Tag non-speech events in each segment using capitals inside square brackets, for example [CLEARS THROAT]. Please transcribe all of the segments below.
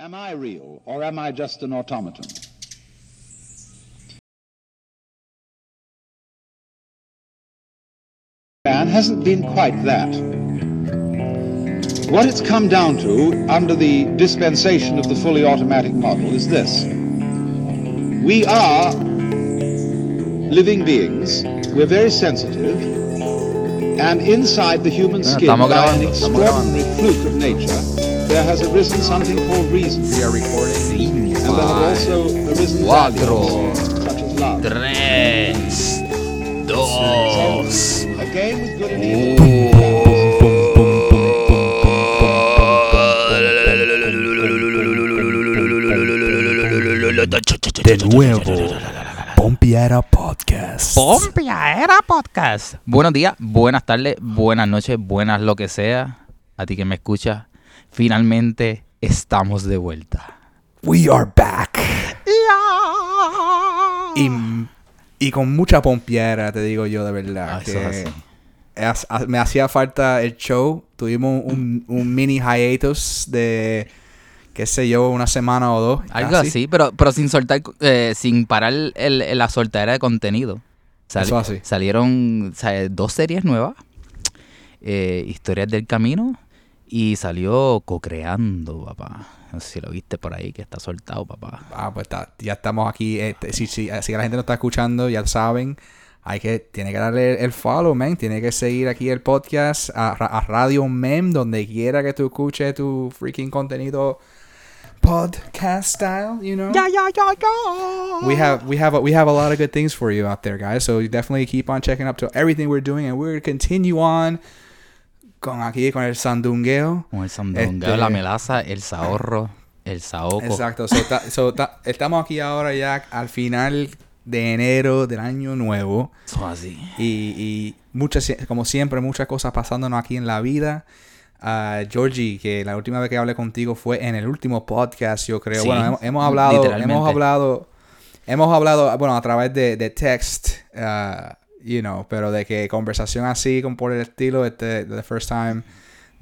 Am I real or am I just an automaton? Man hasn't been quite that. What it's come down to under the dispensation of the fully automatic model is this. We are living beings, we're very sensitive, and inside the human skin, estamos by an extraordinary fluke of nature, there has arisen something called reason. We are recording. And there have also arisen Cuatro. values, such as love. Tres, dos, A game with good and evil. De nuevo, Pompiera Podcast. Pompiaera Podcast. Buenos días, buenas tardes, buenas noches, buenas lo que sea. A ti que me escuchas, finalmente estamos de vuelta. We are back. Y, y con mucha pompiera, te digo yo de verdad. Ah, que es así. me hacía falta el show. Tuvimos un, un mini hiatus de, qué sé yo, una semana o dos. Algo casi. así, pero, pero sin soltar, eh, sin parar el- el- la soltadera de contenido. Eso así. Salieron dos series nuevas, eh, Historias del Camino, y salió Co-Creando, papá. No sé si lo viste por ahí, que está soltado, papá. Ah, pues está, ya estamos aquí. Este, si, si, si la gente no está escuchando, ya saben. Hay que, tiene que darle el follow, man. Tiene que seguir aquí el podcast a, Ra- a Radio Mem, donde quiera que tú escuches tu freaking contenido podcast style, you know. Ya, ya, ya, ya. We have we have a, we have a lot of good things for you out there, guys. So you definitely keep on checking up to everything we're doing, and we're gonna continue on con aquí con el sandungueo. Con el sandungueo, Este- la melaza, el sahorro, el saoco. Exacto. So, ta- so, ta- estamos aquí ahora ya al final de enero del año nuevo. Así. Y, y muchas, como siempre, muchas cosas pasándonos aquí en la vida. Ah, Georgie, que la última vez que hablé contigo fue en el último podcast, yo creo. Sí, bueno, hemos, hemos hablado, hemos hablado, hemos hablado, bueno, a través de, de text, ah, you know, pero de que conversación así, con por el estilo, este, the first time,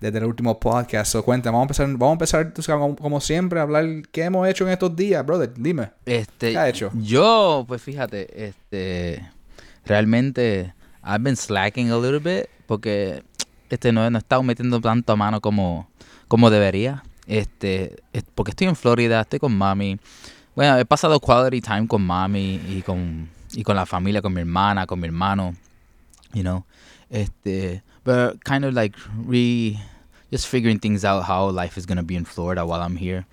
desde el último podcast. So, cuéntame, vamos a empezar, vamos a empezar tú sabes, como, como siempre, a hablar qué hemos hecho en estos días, brother. Dime. Este, ¿Qué ha hecho? Yo, pues fíjate, este, realmente, I've been slacking a little bit porque, este, no, no he estado metiendo tanto a mano como, como debería. Este, es- porque estoy en Florida, estoy con mami. Bueno, he pasado quality time con mami y con, y con la familia, con mi hermana, con mi hermano, you know. Este, but kind of like re, just figuring things out how life is gonna be in Florida while I'm here.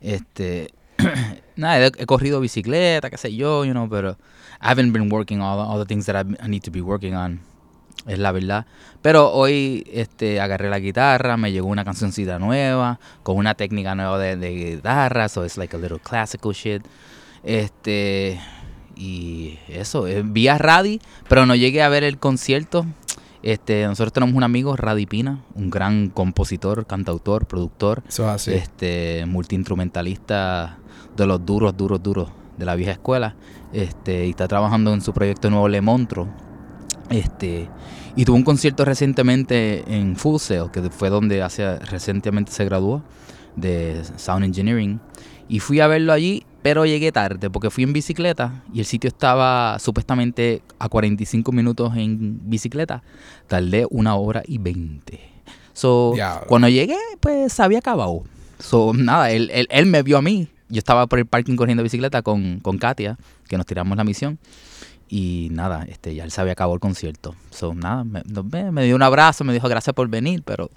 Este, [CLEARS THROAT] nada, he, corrido bicicleta, qué sé yo, you know, pero I haven't been working all, all the things that I, I need to be working on. Es la verdad. Pero hoy este, agarré la guitarra, me llegó una cancioncita nueva, con una técnica nueva de, de guitarra, so it's like a little classical shit. Este, y eso, eh, vi a Radi, pero no llegué a ver el concierto. Este, nosotros tenemos un amigo, Radi Pina, un gran compositor, cantautor, productor Eso es así. este multiinstrumentalista de los duros, duros, duros de la vieja escuela. Este, y está trabajando en su proyecto nuevo Le Montro. Este, y tuvo un concierto recientemente en Full Sail, que fue donde hace, recientemente se graduó de Sound Engineering. Y fui a verlo allí, pero llegué tarde porque fui en bicicleta y el sitio estaba supuestamente a 45 minutos en bicicleta. Tardé una hora y 20. So, Diablo. cuando llegué, pues se había acabado. So, nada, él, él, él me vio a mí. Yo estaba por el parking corriendo bicicleta con, con Katia, que nos tiramos la misión. Y nada, este, ya él se había acabado el concierto. So, nada, me, me dio un abrazo, me dijo gracias por venir, pero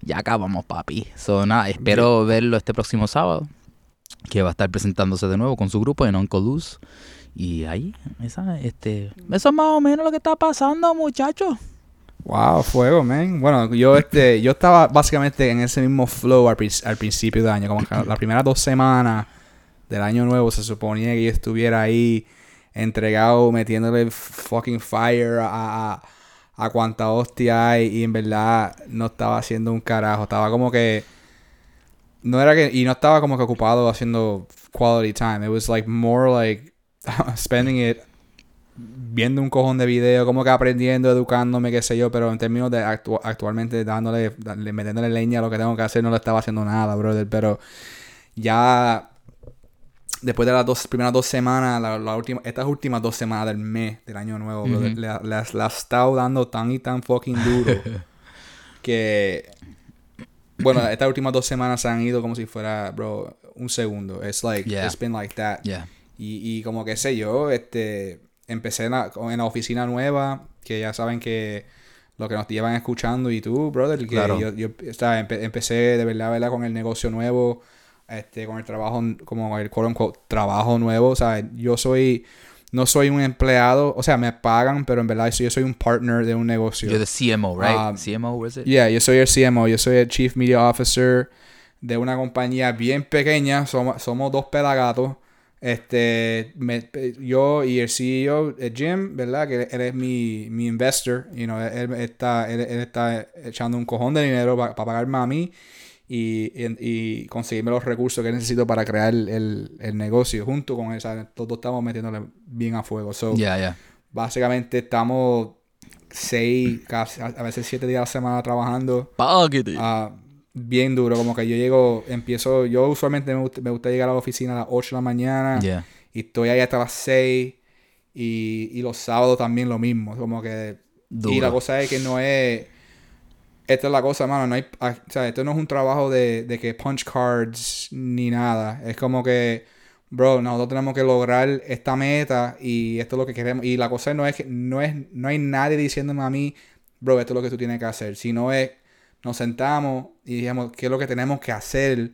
ya acabamos, papi. So, nada, espero verlo este próximo sábado, que va a estar presentándose de nuevo con su grupo en Uncle Luz. Y ahí, esa, este, eso es más o menos lo que está pasando, muchachos. Wow, fuego, man. Bueno, yo este, yo estaba básicamente en ese mismo flow al, prin- al principio del año, como que las primeras dos semanas del año nuevo se suponía que yo estuviera ahí entregado, metiéndole fucking fire a, a, a cuanta hostia hay y en verdad no estaba haciendo un carajo, estaba como que no era que y no estaba como que ocupado haciendo quality time. It was like more like [LAUGHS] spending it viendo un cojón de video, como que aprendiendo, educándome, qué sé yo, pero en términos de actu- actualmente dándole, darle- metiéndole leña a lo que tengo que hacer, no le estaba haciendo nada, brother, pero ya después de las dos primeras dos semanas, la, la última, estas últimas dos semanas del mes del año nuevo, brother, Ujú. le, le, le ha estado dando tan y tan fucking duro [LAUGHS] que bueno, estas últimas dos semanas se han ido como si fuera, bro, un segundo. It's like, Yeah. it's been like that. Yeah. Y, y como que sé yo, este, empecé en la, en la oficina nueva, que ya saben que lo que nos llevan escuchando y tú, brother, que Claro. yo, yo sea, empe- empecé de verdad, verdad, con el negocio nuevo, este, con el trabajo, como el quote unquote, trabajo nuevo, o sea, yo soy, no soy un empleado, o sea, me pagan, pero en verdad yo soy un partner de un negocio. You're the CMO, right? Um, CMO, was it? Yeah, yo soy el CMO, yo soy el Chief Media Officer de una compañía bien pequeña, somos, somos dos pelagatos. Este, me- yo y el CEO, eh, Jim, ¿verdad? Que él es mi, mi investor, you know, él, él está, él, él está echando un cojón de dinero para pagarme a mí y, y, y conseguirme los recursos que necesito para crear el, el- el negocio junto con. ¿sabes? Todos estamos metiéndole bien a fuego. So, Yeah, yeah. básicamente estamos seis, casi, a veces siete días a la semana trabajando. Ah, bien duro, como que yo llego, empiezo, yo usualmente me gusta, me gusta llegar a la oficina a las 8 de la mañana yeah. y estoy ahí hasta las 6 y, y los sábados también lo mismo, como que... Duro. Y la cosa es que no es... Esta es la cosa, mano, no hay... ah, O sea, esto no es un trabajo de, de que punch cards ni nada. Es como que, bro, nosotros tenemos que lograr esta meta y esto es lo que queremos. Y la cosa no es que no, es, no hay nadie diciéndome a mí, bro, esto es lo que tú tienes que hacer. Sino es, nos sentamos y dijimos, ¿qué es lo que tenemos que hacer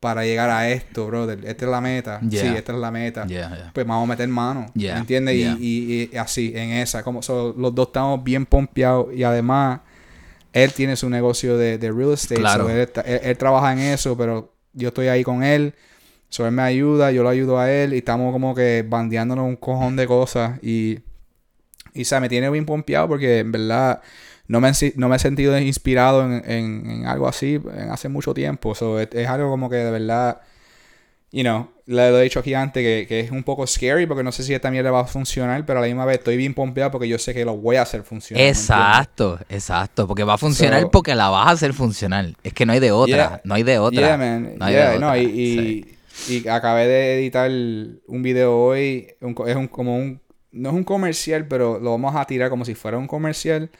para llegar a esto, brother? Esta es la meta. Yeah. Sí, esta es la meta Yeah, yeah. pues vamos a meter mano. Yeah, ¿Me entiendes? Y-. Y, y así, en esa. Como so, los dos estamos bien pompeados. Y además, él tiene su negocio de, de real estate. Claro. so él, está- él- él trabaja en eso, pero yo estoy ahí con él. So él me ayuda, yo lo ayudo a él. Y estamos como que bandeándonos un cojón de cosas. Y, y o sea, me tiene bien pompeado porque en verdad no me, no me he sentido inspirado en, en- en algo así en hace mucho tiempo. So, es, es algo como que de verdad, you know, le lo he dicho aquí antes que, que es un poco scary porque no sé si esta mierda va a funcionar, pero a la misma vez estoy bien pompeado porque yo sé que lo voy a hacer funcionar. Exacto, exacto. Porque va a funcionar So- porque la vas a hacer funcional. Es que no hay de otra. Yeah. No hay de otra. Yeah, man. No hay Yeah, de no, otra. y, y, y acabé de editar un video hoy. un es un, como un. No es un comercial, pero lo vamos a tirar como si fuera un comercial.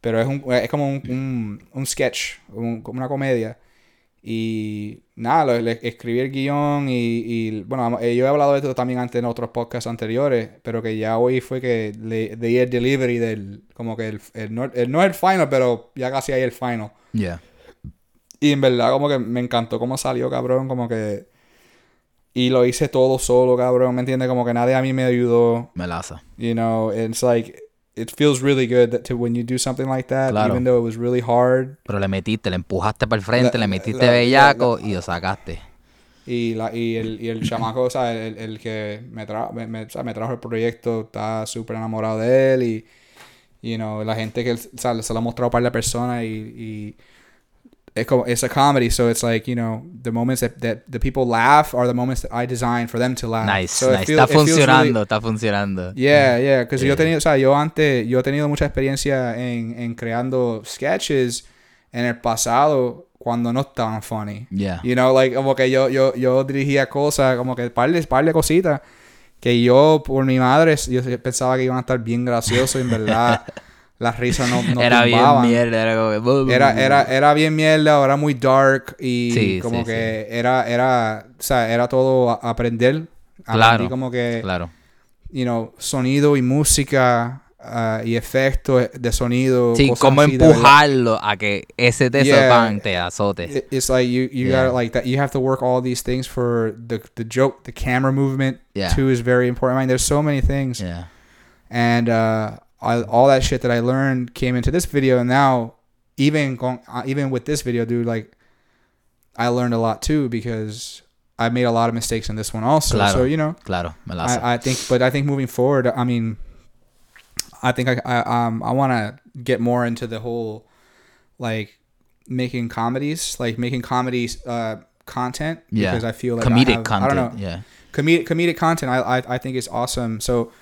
Pero es, un, es como un, un, sketch, una comedia. Y nada, le- escribí el guion y, y, bueno, eh, yo he hablado de esto también antes en otros podcasts anteriores, pero que ya hoy fue que le di el delivery del, como que el, el no, el- no el final, pero ya casi ahí el final. Yeah. Y en verdad como que me encantó cómo salió, cabrón, como que... Y lo hice todo solo, cabrón, ¿me entiendes? Como que nadie a mí me ayudó, Melaza. you know, it's like... It feels really good that to when you do something like that, Claro. even though it was really hard. Pero le metiste, le empujaste para el frente, La- le metiste la- bellaco y lo sacaste. Y, la, y, el, y el chamaco, o sea, el, el que me, tra me, me- o sea, me trajo el proyecto, está súper enamorado de él y, you know, la gente que él, o sea, se lo ha mostrado para la persona y, y it's a comedy, so it's like, you know, the moments that, that the people laugh are the moments that I designed for them to laugh. Nice, So nice. feel- está funcionando, really- está funcionando. Yeah, yeah, because yo Yeah. he tenido, o sea, yo antes, yo he tenido mucha experiencia en, en creando sketches en el pasado cuando no estaban funny. Yeah. You know, like, como que yo, yo, yo dirigía cosas, como que par de, par de cositas que yo, por mi madre, yo pensaba que iban a estar bien graciosos en verdad [LAUGHS] las risas no, no era bien mierda, era como que... Era, era, era bien mierda, era muy dark y Sí, como sí, que era, era, o sea, era todo a- aprender. Claro, como que, Claro. you know, sonido y música ah, y efectos de sonido. Sí, cómo empujarlo a que ese te Yeah. te azote. It- It's like you you Yeah. gotta like that. You have to work all these things for the the joke, the camera movement Yeah. too is very important. I mean, there's so many things, Yeah. and uh, I, all that shit that I learned came into this video, and now even going, uh, even with this video, dude, like I learned a lot too because I made a lot of mistakes in this one also. Claro. So you know, Claro. I, I think, but I think moving forward, I mean, I think I, I um I want to get more into the whole like making comedies, like making comedies uh content Yeah. because I feel like I Comedic have- content. I don't know, yeah. comedic comedic content. I, I I think is awesome. So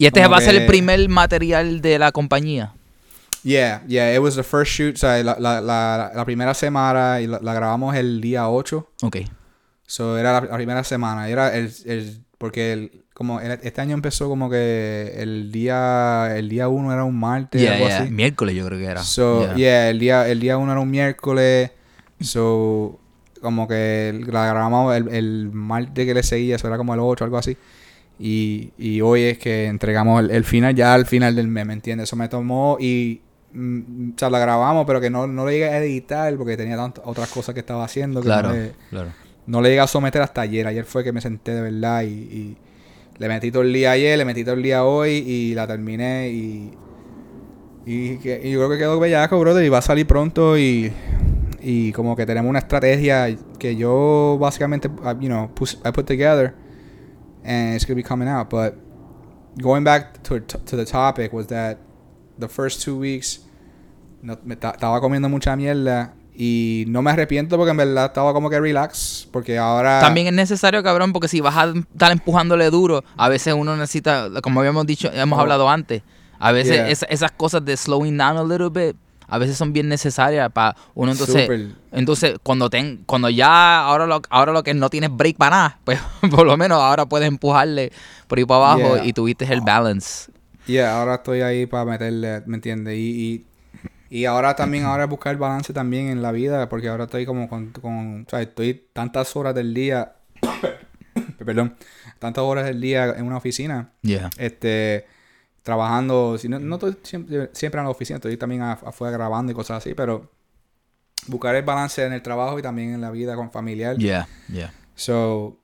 Y este va a ser el primer material de la compañía. yeah, yeah, it was the first shoot. O sea, la, la, la, la primera semana y la, grabamos el día 8. Ok. So, era la, primera semana. Era el, el porque el, como el- este año empezó como que el día el día uno era un martes Yeah, algo yeah. así. Miércoles yo creo que era. So, Yeah. yeah, el día el día uno era un miércoles. So, como que la grabamos el, el martes que le seguía, eso era como el 8 algo así. Y, y hoy es que entregamos el, el final ya al final del mes, ¿me entiendes? Eso me tomó y mm, o sea, la grabamos, pero que no, no le llegué a editar porque tenía tantas otras cosas que estaba haciendo que Claro, no le, claro. no le llegué a someter hasta ayer. Ayer fue que me senté de verdad y, y le metí todo el día ayer, le metí todo el día hoy y la terminé y, y, que- y yo creo que quedó bellaco, brother, y va a salir pronto y, y como que tenemos una estrategia que yo básicamente, uh, you know, pus- I put together and it's to be coming out. But going back to, to the topic was that the first two weeks no, me ta- estaba comiendo mucha mierda y no me arrepiento porque en verdad estaba como que relax porque ahora También es necesario, cabrón, porque si vas a estar empujándole duro, a veces uno necesita, como habíamos dicho, hemos Oh. hablado antes, a veces Yeah. esa- esas cosas de slowing down a little bit, a veces son bien necesarias para uno entonces entonces cuando ten, cuando ya ahora lo ahora lo que no tienes break para nada [LAUGHS] pues por lo menos ahora puedes empujarle por ahí para abajo Yeah. y tuviste el balance Yeah, ahora estoy ahí para meterle, ¿me entiendes? Y, y, y ahora también, ahora buscar balance también en la vida, porque ahora estoy como con, con o sea, estoy tantas horas del día, [COUGHS] perdón, tantas horas del día en una oficina, yeah este, trabajando, si no, no estoy siempre, siempre en la oficina, estoy también af- afuera grabando y cosas así, pero buscar el balance en el trabajo y también en la vida con familiar. yeah yeah So,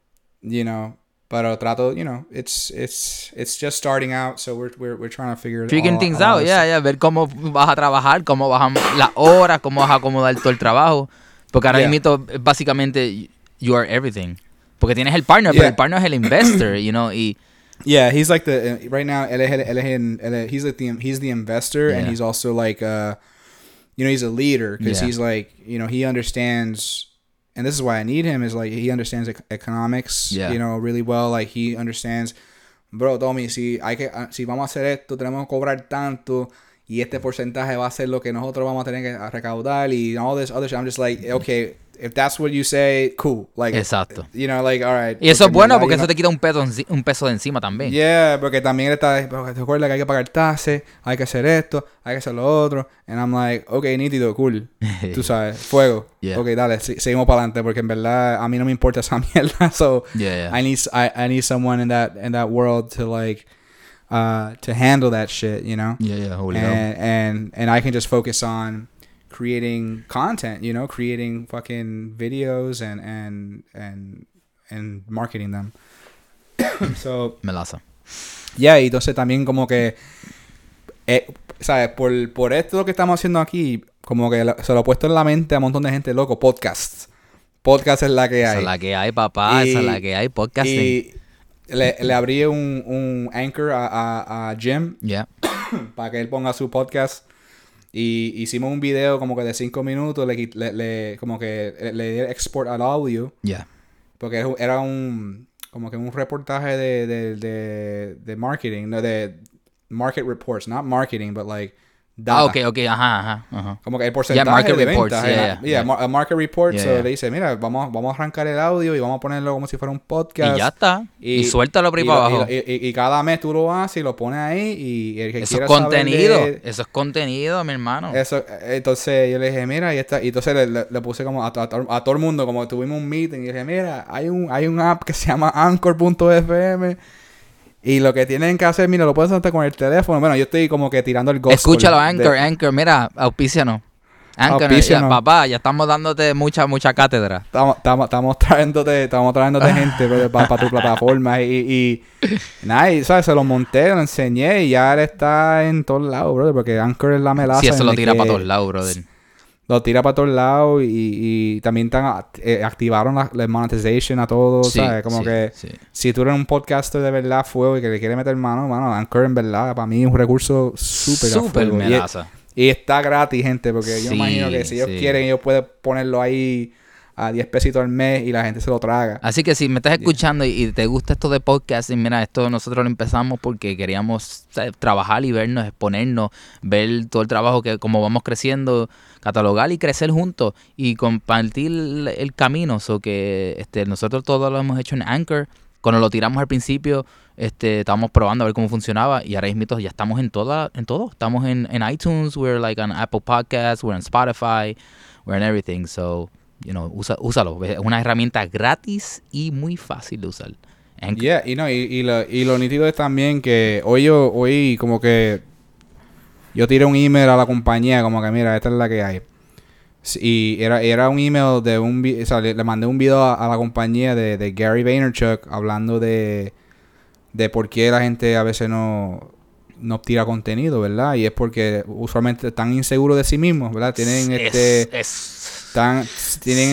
you know, pero trato, you know, it's it's it's just starting out, so we're we're, we're trying to figure it figuring things out yeah yeah ver cómo vas a trabajar cómo vas a las horas cómo vas a acomodar todo el trabajo porque ahora Yeah. mismo básicamente you are everything porque tienes el partner pero Yeah. el partner es el [CLEARS THROAT] investor you know y Yeah, he's like the uh, right now. él es el- él es el- él es- he's like the he's the investor, and he's also like uh, you know, he's a leader because Yeah. he's like you know he understands, and this is why I need him is like he understands economics, Yeah. you know, really well. Like he understands, bro, Tommy, si hay que ah, si vamos a hacer esto, tenemos que cobrar tanto. Y este porcentaje va a ser lo que nosotros vamos a tener que recaudar y all this other shit. I'm just like, okay, if that's what you say, cool. Like, Exacto. You know, like, all right. y eso es en bueno porque eso know- te quita un peso un peso de encima también Yeah, porque también está, te acuerdas que hay que pagar taxes, hay que hacer esto, hay que hacer lo otro. And I'm like, okay, nítido, cool. [LAUGHS] Tú sabes, fuego. Yeah. Ok, dale, si- seguimos para adelante porque en verdad a mí no me importa esa [LAUGHS] mierda. So Yeah, yeah. I need I, I need someone in that in that world to like uh to handle that shit, you know? yeah yeah obligado. and and and I can just focus on creating content, you know, creating fucking videos and and and and marketing them. [COUGHS] so melaza Yeah, y entonces también como que, eh, ¿sabes? Por, por esto que estamos haciendo aquí, como que la- se lo he puesto en la mente a un montón de gente, loco, podcasts. Podcast es la que esa hay. es la que hay papá esa es Y- la que hay podcasting y le, le abrí un, un anchor a, a, a Jim yeah [COUGHS] para que él ponga su podcast. Y hicimos un video como que de cinco minutos, le, le, le- como que le, di el export al audio. yeah Porque era- era un como que un reportaje de, de, de, de marketing, no de market reports, not marketing, but like data. ah ok ok ajá ajá ajá Como que el porcentaje market de reports, ventas. yeah, yeah, yeah, yeah. mar- market report. Yeah, so yeah. le dice, mira, vamos, vamos a arrancar el audio y vamos a ponerlo como si fuera un podcast. y ya está y, suéltalo por ahí y para lo- abajo Y, cada mes tú lo haces y lo pones ahí y el que eso es quiera saber contenido de- eso es contenido mi hermano eso, entonces yo le dije, mira, y, esta, y entonces le, le- le puse como a, a to- a todo el mundo, como tuvimos un meeting, y dije, mira, hay un, hay un app que se llama Anchor.fm y lo que tienen que hacer, mira, lo puedes hacer con el teléfono. Bueno, yo estoy como que tirando el gospel. Escúchalo, de- Anchor, Anchor, mira, auspícianos. Anchor, ya, papá, ya estamos dándote mucha, mucha cátedra. Estamos, estamos, estamos trayéndote, estamos trayéndote gente para tu plataforma y, y nada, y, ¿sabes? Se lo monté, lo enseñé y ya él está en todos lados, brother, porque Anchor es la melaza. Si eso lo tira que- para todos lados, brother. Lo tira para todos lados y, y también tan, eh, activaron la, la monetization a todos, Sí, ¿sabes? Como sí, que sí. si tú eres un podcaster de verdad fuego y que le quiere meter mano, mano, Anchor en verdad para mí es un recurso súper Súper. Y- está gratis, gente, porque yo imagino que si ellos quieren, ellos pueden ponerlo ahí a 10 pesitos al mes y la gente se lo traga. Así que si me estás escuchando y, y te gusta esto de podcast, y mira, esto nosotros lo empezamos porque queríamos ¿sabes? trabajar y vernos, exponernos, ver todo el trabajo que como vamos creciendo, catalogar y crecer juntos y compartir el, el camino. So que este, nosotros todo lo hemos hecho en Anchor. Cuando lo tiramos al principio, este, estábamos probando a ver cómo funcionaba y ahora mismo ya estamos en toda, en todo. Estamos en, en iTunes, we're like on Apple Podcasts, we're on Spotify, we're in everything. So, you know, usa, úsalo. Es una herramienta gratis y muy fácil de usar. Yeah, y no, y, y lo, y lo nítido es también que hoy yo, hoy como que yo tiré un email a la compañía como que mira, esta es la que hay. Y era, era un email de un o sea, le, le mandé un video a, a la compañía de, de Gary Vaynerchuk hablando de, de por qué la gente a veces no, no tira contenido, ¿verdad? Y es porque usualmente están inseguros de sí mismos, ¿verdad? Tienen Es- este es- están, tienen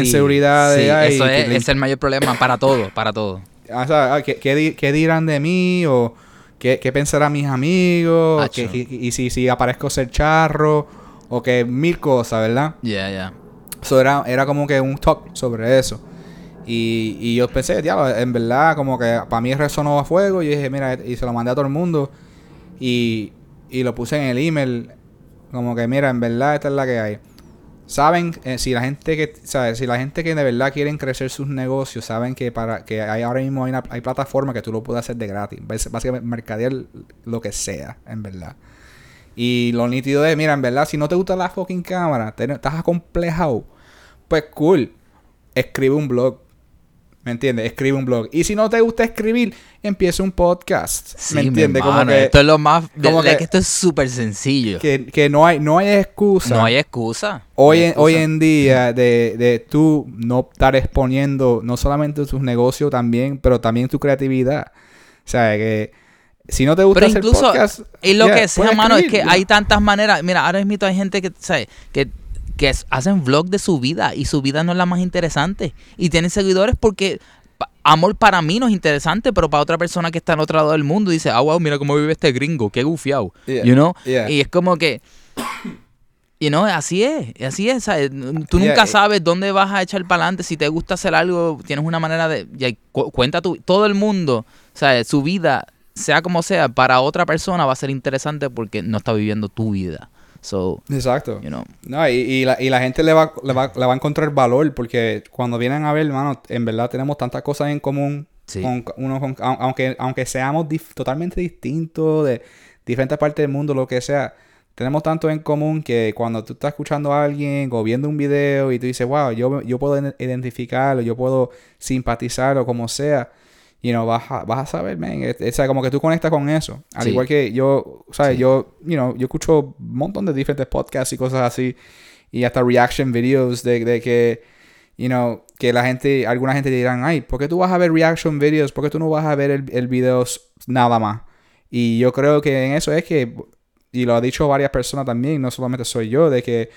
sí, ay, eso es, el mayor problema para todo, para todo. o sea, ah, ¿qué, qué di- qué dirán de mí? ¿O qué, qué pensarán mis amigos? Y, y si, si aparezco ser charro? O que mil cosas, ¿verdad? Yeah, yeah. So, era, era como que un talk sobre eso. Y, y yo pensé, diablo, en verdad, como que para mí resonó a fuego. Y dije, mira, y se lo mandé a todo el mundo. Y, y lo puse en el email. Como que, mira, en verdad, esta es la que hay. Saben, eh, si la gente que, ¿sabes? Si la gente que de verdad quieren crecer sus negocios, saben que para que hay ahora mismo hay, una, hay plataformas que tú lo puedes hacer de gratis. Básicamente, mercadear lo que sea, en verdad. Y lo nítido es, mira, en verdad, si no te gusta la fucking cámara, te- estás acomplejado, pues cool, escribe un blog. ¿Me entiendes? Escribe un blog. Y si no te gusta escribir, empieza un podcast. Sí, ¿Me entiendes? Como que, esto es lo más... como que- que esto es súper sencillo. que, que no hay no hay excusa. no hay excusa. Hoy, No hay en, hoy en día de, de tú no estar exponiendo no solamente tus negocios también, pero también tu creatividad. O sea, que si no te gusta Pero hacer incluso, podcast, y lo yeah, que sea, mano, es que hay tantas maneras. Mira, ahora mismo hay gente que, ¿sabes? Que, que hacen vlog de su vida y su vida no es la más interesante. Y tienen seguidores porque amor para mí no es interesante, pero para otra persona que está en otro lado del mundo dice, ah, wow, mira cómo vive este gringo, qué gufiado. Yeah, You know? yeah. Y es como que. You know, así es, así es. ¿sabes? Tú Yeah, nunca sabes dónde vas a echar para adelante. Si te gusta hacer algo, tienes una manera de. ya, cu- cuenta tu. Todo el mundo, ¿sabes? Su vida, sea como sea, para otra persona va a ser interesante porque no está viviendo tu vida. So, Exacto. you know. No, y, y la, y la gente le va, le, va, le va a encontrar valor porque cuando vienen a ver, hermano, en verdad tenemos tantas cosas en común. Sí. Con, uno con- au- aunque, aunque seamos dif- totalmente distintos de diferentes partes del mundo, lo que sea, tenemos tanto en común que cuando tú estás escuchando a alguien o viendo un video y tú dices, wow, yo, yo puedo iden- identificarlo, yo puedo simpatizar o como sea, you know, vas a, vas a saber, man. Es, es como que tú conectas con eso. Al Sí. igual que yo, ¿sabes? Sí. Yo, you know, yo escucho un montón de diferentes podcasts y cosas así. Y hasta reaction videos de, de que, you know, que la gente, alguna gente dirán, ay, ¿por qué tú vas a ver reaction videos? ¿Por qué tú no vas a ver el, el video nada más? Y yo creo que en eso es que, y lo ha dicho varias personas también, no solamente soy yo, de que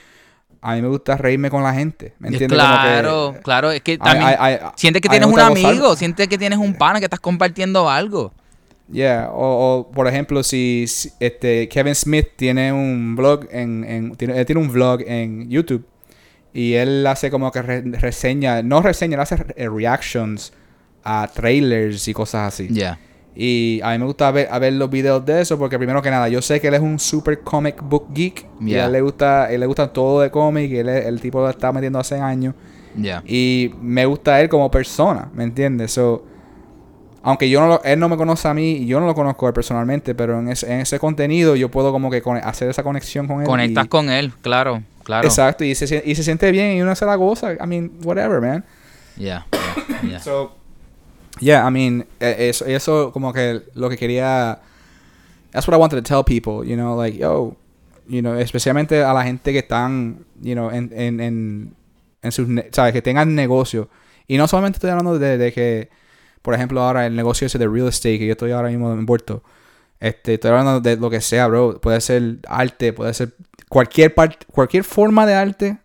a mí me gusta reírme con la gente. ¿Me entiendes? Como que- Claro, claro. Es que también. ay, sientes que tienes un amigo, sientes que tienes un pana, que estás compartiendo algo. Yeah, o, o, por ejemplo, si, si, este Kevin Smith tiene un blog en, en tiene, él tiene un vlog en YouTube y él hace como que re- reseña, no reseña, él hace re- reactions a trailers y cosas así. Ya. Y a mí me gusta ver, a ver los videos de eso porque primero que nada, yo sé que él es un super comic book geek y a Yeah. él le gusta, él le gusta todo de cómic, y él es- el tipo lo está metiendo hace años. Ya. Y me gusta él como persona, ¿me entiendes? So, aunque yo no lo- él no me conoce a mí y yo no lo conozco a él personalmente, pero en ese, en ese contenido yo puedo como que hacer esa conexión con él. Conectas y- con él, claro, claro. Exacto, y se, y se siente bien y uno se la goza. I mean, whatever, man. So, yeah, I mean, eh, eso, eso como que lo que quería... That's what I wanted to tell people, you know, like, yo, you know, especialmente a la gente que están, you know, en, en, en, sus, sabes, que tengan negocio. Y no solamente estoy hablando de, de que, por ejemplo, ahora el negocio ese de real estate, que yo estoy ahora mismo envuelto. Este, estoy hablando de lo que sea, bro. Puede ser arte, puede ser cualquier parte, cualquier forma de arte,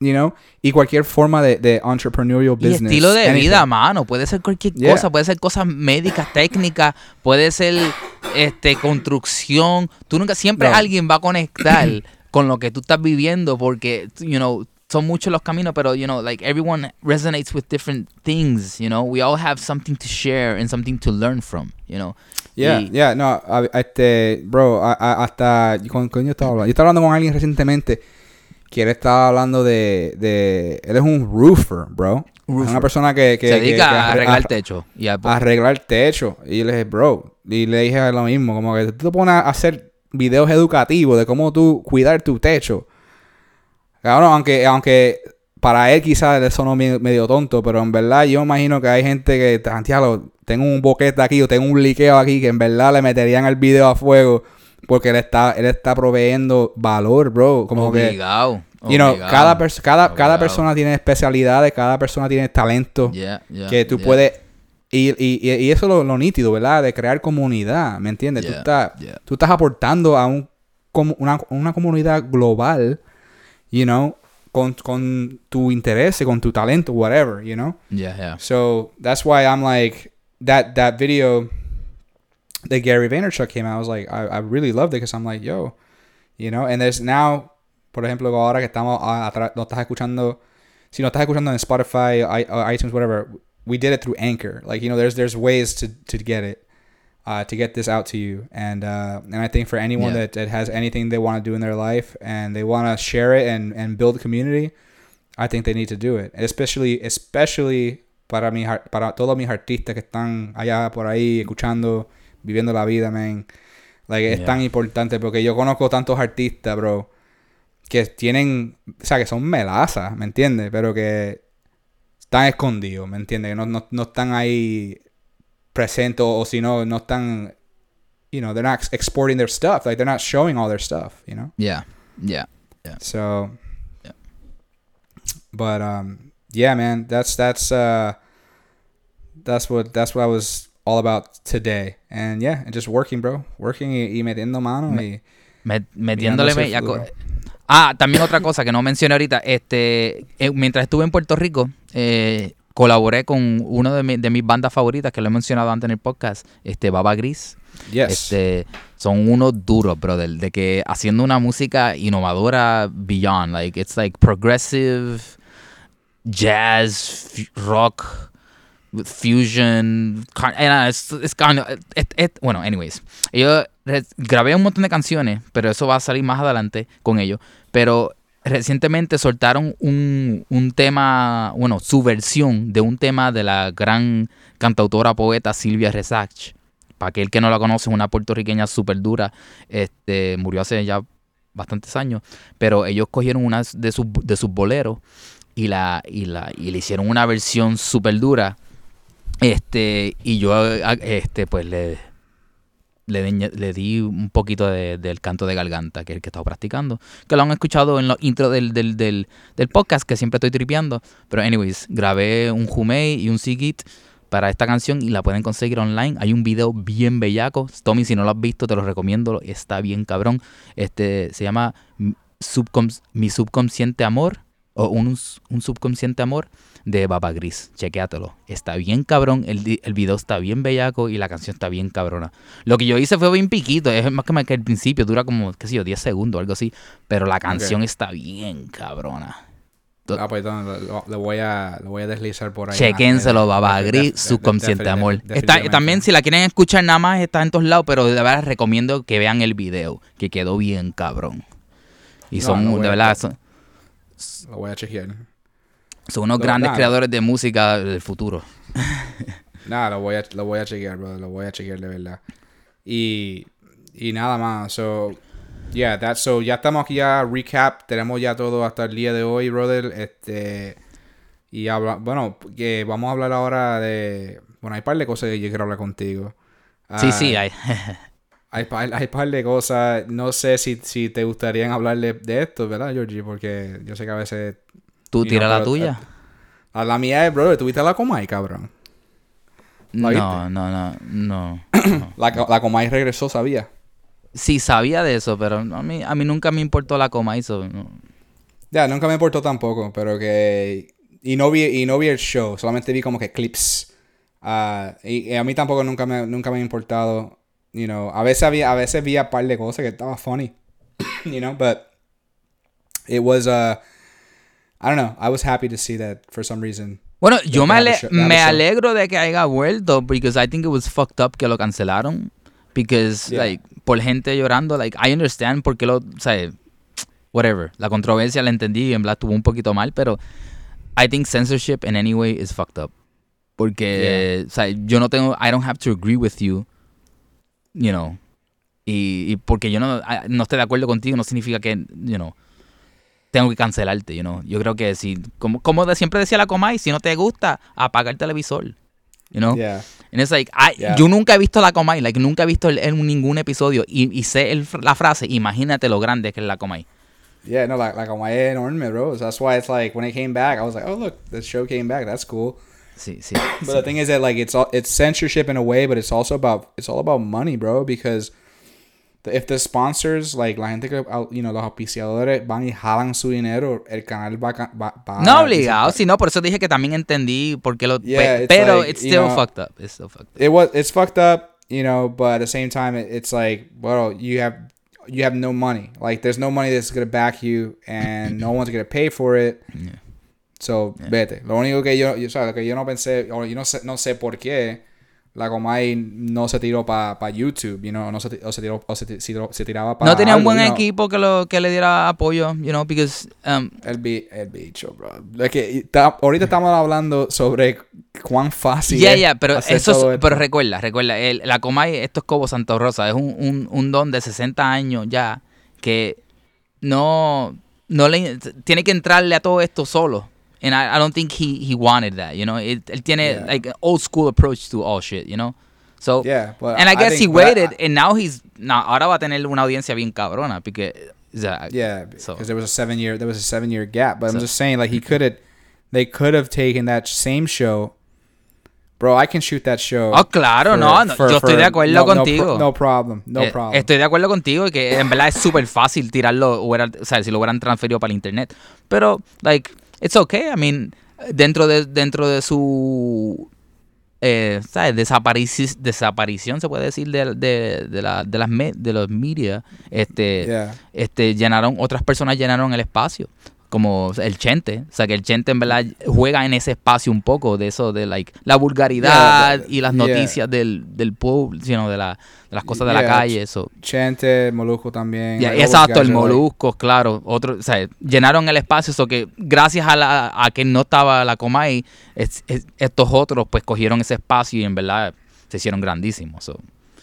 you know, y cualquier forma de, de entrepreneurial Y business. estilo de anything. vida, mano. Puede ser cualquier Yeah. cosa. Puede ser cosas médicas, técnicas. Puede ser este construcción. Tú nunca, siempre No. alguien va a conectar [COUGHS] con lo que tú estás viviendo porque, you know, son muchos los caminos, pero, you know, like everyone resonates with different things, you know. We all have something to share and something to learn from, you know. Yeah, Y- yeah, no, a- este, bro, a- hasta, ¿con quién yo estaba hablando? Yo estaba hablando con alguien recientemente que él estaba hablando de, de él es un roofer, bro. Es una persona que, que se dedica que a arre- arreglar a- el techo. Y a, arreglar techo. Y le dije, bro, y le dije lo mismo, como que tú te pones a hacer videos educativos de cómo tú cuidar tu techo. Cabrón, aunque, aunque para él quizás le sonó me- medio tonto, pero en verdad yo imagino que hay gente que, Santiago, tengo un boquete aquí o tengo un liqueo aquí que en verdad le meterían el video a fuego porque él está, él está proveyendo valor, bro. Como que, obligado. you know, obligado, cada, pers- cada, cada obligado. persona tiene especialidades, cada persona tiene talento Yeah, yeah, que tú yeah. puedes y, y, y- eso es lo, lo nítido, ¿verdad? De crear comunidad, ¿me entiendes? tú, estás, tú estás aportando a un, una, una comunidad global, you know, con, con tu interés, con tu talento, whatever, you know? Yeah, yeah. So that's why I'm like, that, that video that Gary Vaynerchuk came out, I was like, I, I really loved it because I'm like, yo, you know, and there's now, por ejemplo, ahora que estamos a- atra- no estás escuchando, si no estás escuchando en Spotify, i- o iTunes, whatever, we did it through Anchor. Like, you know, there's there's ways to, to get it, uh, to get this out to you. And uh, and I think for anyone Yeah. that, that has anything they want to do in their life and they want to share it and, and build a community, I think they need to do it. Especially, especially para, mi, para todos mis artistas que están allá por ahí escuchando, viviendo la vida, man. Like, es Yeah. tan importante porque yo conozco tantos artistas, bro, que tienen, o sea, que son melazas, ¿me entiendes? Pero que están escondidos, ¿me entiendes? Que no, no, no están ahí presentes o, o si no, no están, you know, they're not exporting their stuff. Like, they're not showing all their stuff, you know? Yeah, yeah. So, Yeah. but um, yeah, man, that's that's uh, that's what that's what I was all about today, and yeah, and just working, bro, working y, y metiendo mano y Met- metiéndole ya futuro. Ah, también otra cosa que no mencioné ahorita. Este, eh, mientras estuve en Puerto Rico, eh, colaboré con uno de, mi- de mis bandas favoritas que lo he mencionado antes en el podcast, este Baba Gris. yes, Este, son unos duros, brother, de que haciendo una música innovadora beyond, like it's like progressive jazz, rock, fusion, it's, bueno, anyways, yo grabé un montón de canciones, pero eso va a salir más adelante con ellos, pero recientemente soltaron un, un tema, bueno, su versión de un tema de la gran cantautora poeta Silvia Resach. Para aquel que no la conoce, es una puertorriqueña súper dura. Este, murió hace ya bastantes años. Pero ellos cogieron una de sus, de sus boleros y la, y la, y le hicieron una versión súper dura. Este, y yo a- este, pues le, le, di un poquito de- del canto de garganta, que es el que he estado practicando. Que lo han escuchado en los intros del, del, del, podcast, que siempre estoy tripeando. Pero, anyways, grabé un Humei y un Sigit para esta canción y la pueden conseguir online. Hay un video bien bellaco. Tommy, si no lo has visto, te lo recomiendo. Está bien cabrón. Este se llama Mi Subconsciente Amor o un, un Subconsciente Amor de Baba Gris. Chequéatelo. Está bien cabrón. El, el video está bien bellaco y la canción está bien cabrona. Lo que yo hice fue bien piquito. Es más que, más que el principio. Dura como, qué sé yo, 10 segundos o algo así. Pero la canción está bien cabrona. Ah, pues entonces lo, lo voy a lo voy a deslizar por ahí. Chequénselo, Eh, Baba Gris, subconsciente de- amor. de- Está, también, si la quieren escuchar nada más, está en todos lados, pero de verdad recomiendo que vean el video, que quedó bien cabrón. Y No, son, no de a- verdad, son, Lo voy a chequear. Son unos No, grandes nada. creadores de música del futuro. [LAUGHS] Nada, lo voy a, lo voy a chequear, bro. Lo voy a chequear de verdad. Y, y nada más. So, yeah, that's so. Ya estamos aquí ya, recap. Tenemos ya todo hasta el día de hoy, brother. Este. Y habla, bueno, que vamos a hablar ahora de. Bueno, hay un par de cosas que yo quiero hablar contigo. Sí, Ah, sí, hay. [LAUGHS] Hay par, hay par de cosas. No sé si, si te gustaría hablarle de esto, ¿verdad, Georgie? Porque yo sé que a veces. Tú tira no, la tuya. A la mía es, brother, ¿tuviste la Comay, cabrón? ¿la No, no, no, no. [COUGHS] La, la Comay regresó, sabía. Sí, sabía de eso, pero a mí, a mí nunca me importó la coma eso. no. Ya, nunca me importó tampoco, pero que... Y no vi, y no vi el show, solamente vi como que clips. Ah, y, y a mí tampoco nunca me, nunca me ha importado, you know. A veces había, a veces vi un par de cosas que estaba funny, [COUGHS] you know, but it was, uh, I don't know. I was happy to see that for some reason. Bueno, yo me, ale- me alegro de que haya vuelto because I think it was fucked up que lo cancelaron because Yeah. like por gente llorando like I understand por qué lo, o sea, whatever, la controversia la entendí y en verdad estuvo un poquito mal, pero I think censorship in any way is fucked up. Porque, o sea, yo no tengo, I don't have to agree with you, you know, y, y porque yo no, I- no estoy de acuerdo contigo no significa que, you know, tengo que cancelarte, you know. Yo creo que si, como, como siempre decía la Comay, si no te gusta, apaga el televisor, you know. Yeah. And it's like, I- Yeah. yo nunca he visto la Comay, like, nunca he visto el- en ningún episodio y, y sé el- la frase, imagínate lo grande que es la Comay. Yeah, no, like like on my enorme, bro. So that's why it's like when it came back, I was like, oh look, the show came back. That's cool. Sí, sí. But the thing is that like it's all it's censorship in a way, but it's also about it's all about money, bro. Because if the sponsors like la gente que you know los auspiciadores van y jalan su dinero, el canal va va, va No obligado, sí, no, por eso dije que también entendí por qué lo... pe- Yeah, it's pero like, it's still know, fucked up. It's still fucked up. It was it's fucked up, you know. But at the same time, it, it's like, well, you have you have no money. Like there's no money that's gonna back you, and no one's gonna pay for it. Yeah. So, vete. Lo único que yo, yo, o sea, lo que yo no pensé, o yo no sé, no sé por qué la Comay no se tiró para pa YouTube, you know, no se, o se tiró, o se, ti- se tiró- se tiraba para No tenía un buen equipo que, lo, que le diera apoyo, you know, because... Um, El, bi- el bicho, bro. Es que ahorita estamos hablando sobre cuán fácil yeah, es yeah, pero hacer eso todo es, esto. pero recuerda, recuerda, el- la Comay, esto es Cobo Santa Rosa, es un, un, un don de 60 años ya que no, no le, tiene que entrarle a todo esto solo. And I, I don't think he, he wanted that, you know. Él, él tiene Yeah. like an old school approach to all shit, you know. So, Yeah, but and I guess he think- I- waited, and now he's, now, ahora va a tener una audiencia bien cabrona, porque, Yeah, So- because there was a seven year there was a seven year gap. But I'm just saying, like he could have, they could have taken that same show. Bro, I can shoot that show. Oh, claro, no, no, yo estoy de acuerdo no, no contigo. No, problem, no Eh, problem. Estoy de acuerdo contigo y que en verdad es súper fácil tirarlo, hubiera- o sea, si lo hubieran transferido para el internet. Pero, like, it's okay. I mean, dentro de, dentro de su, eh, ¿sabes? Desaparici- desaparición, se puede decir, de, de, de, la, de, las me- de los media, este, Yeah. este, llenaron, otras personas llenaron el espacio. Como el Chente, o sea que el Chente en verdad juega en ese espacio un poco de eso de like la vulgaridad Yeah, y las yeah. noticias del, del pueblo, sino de, la, de las cosas de la Yeah, calle, eso. Chente, Molusco también. Exacto, el Molusco, claro. Otro, o sea, llenaron el espacio, eso que gracias a, la, a que no estaba la Comay, es- es- estos otros pues cogieron ese espacio y en verdad se hicieron grandísimos. so.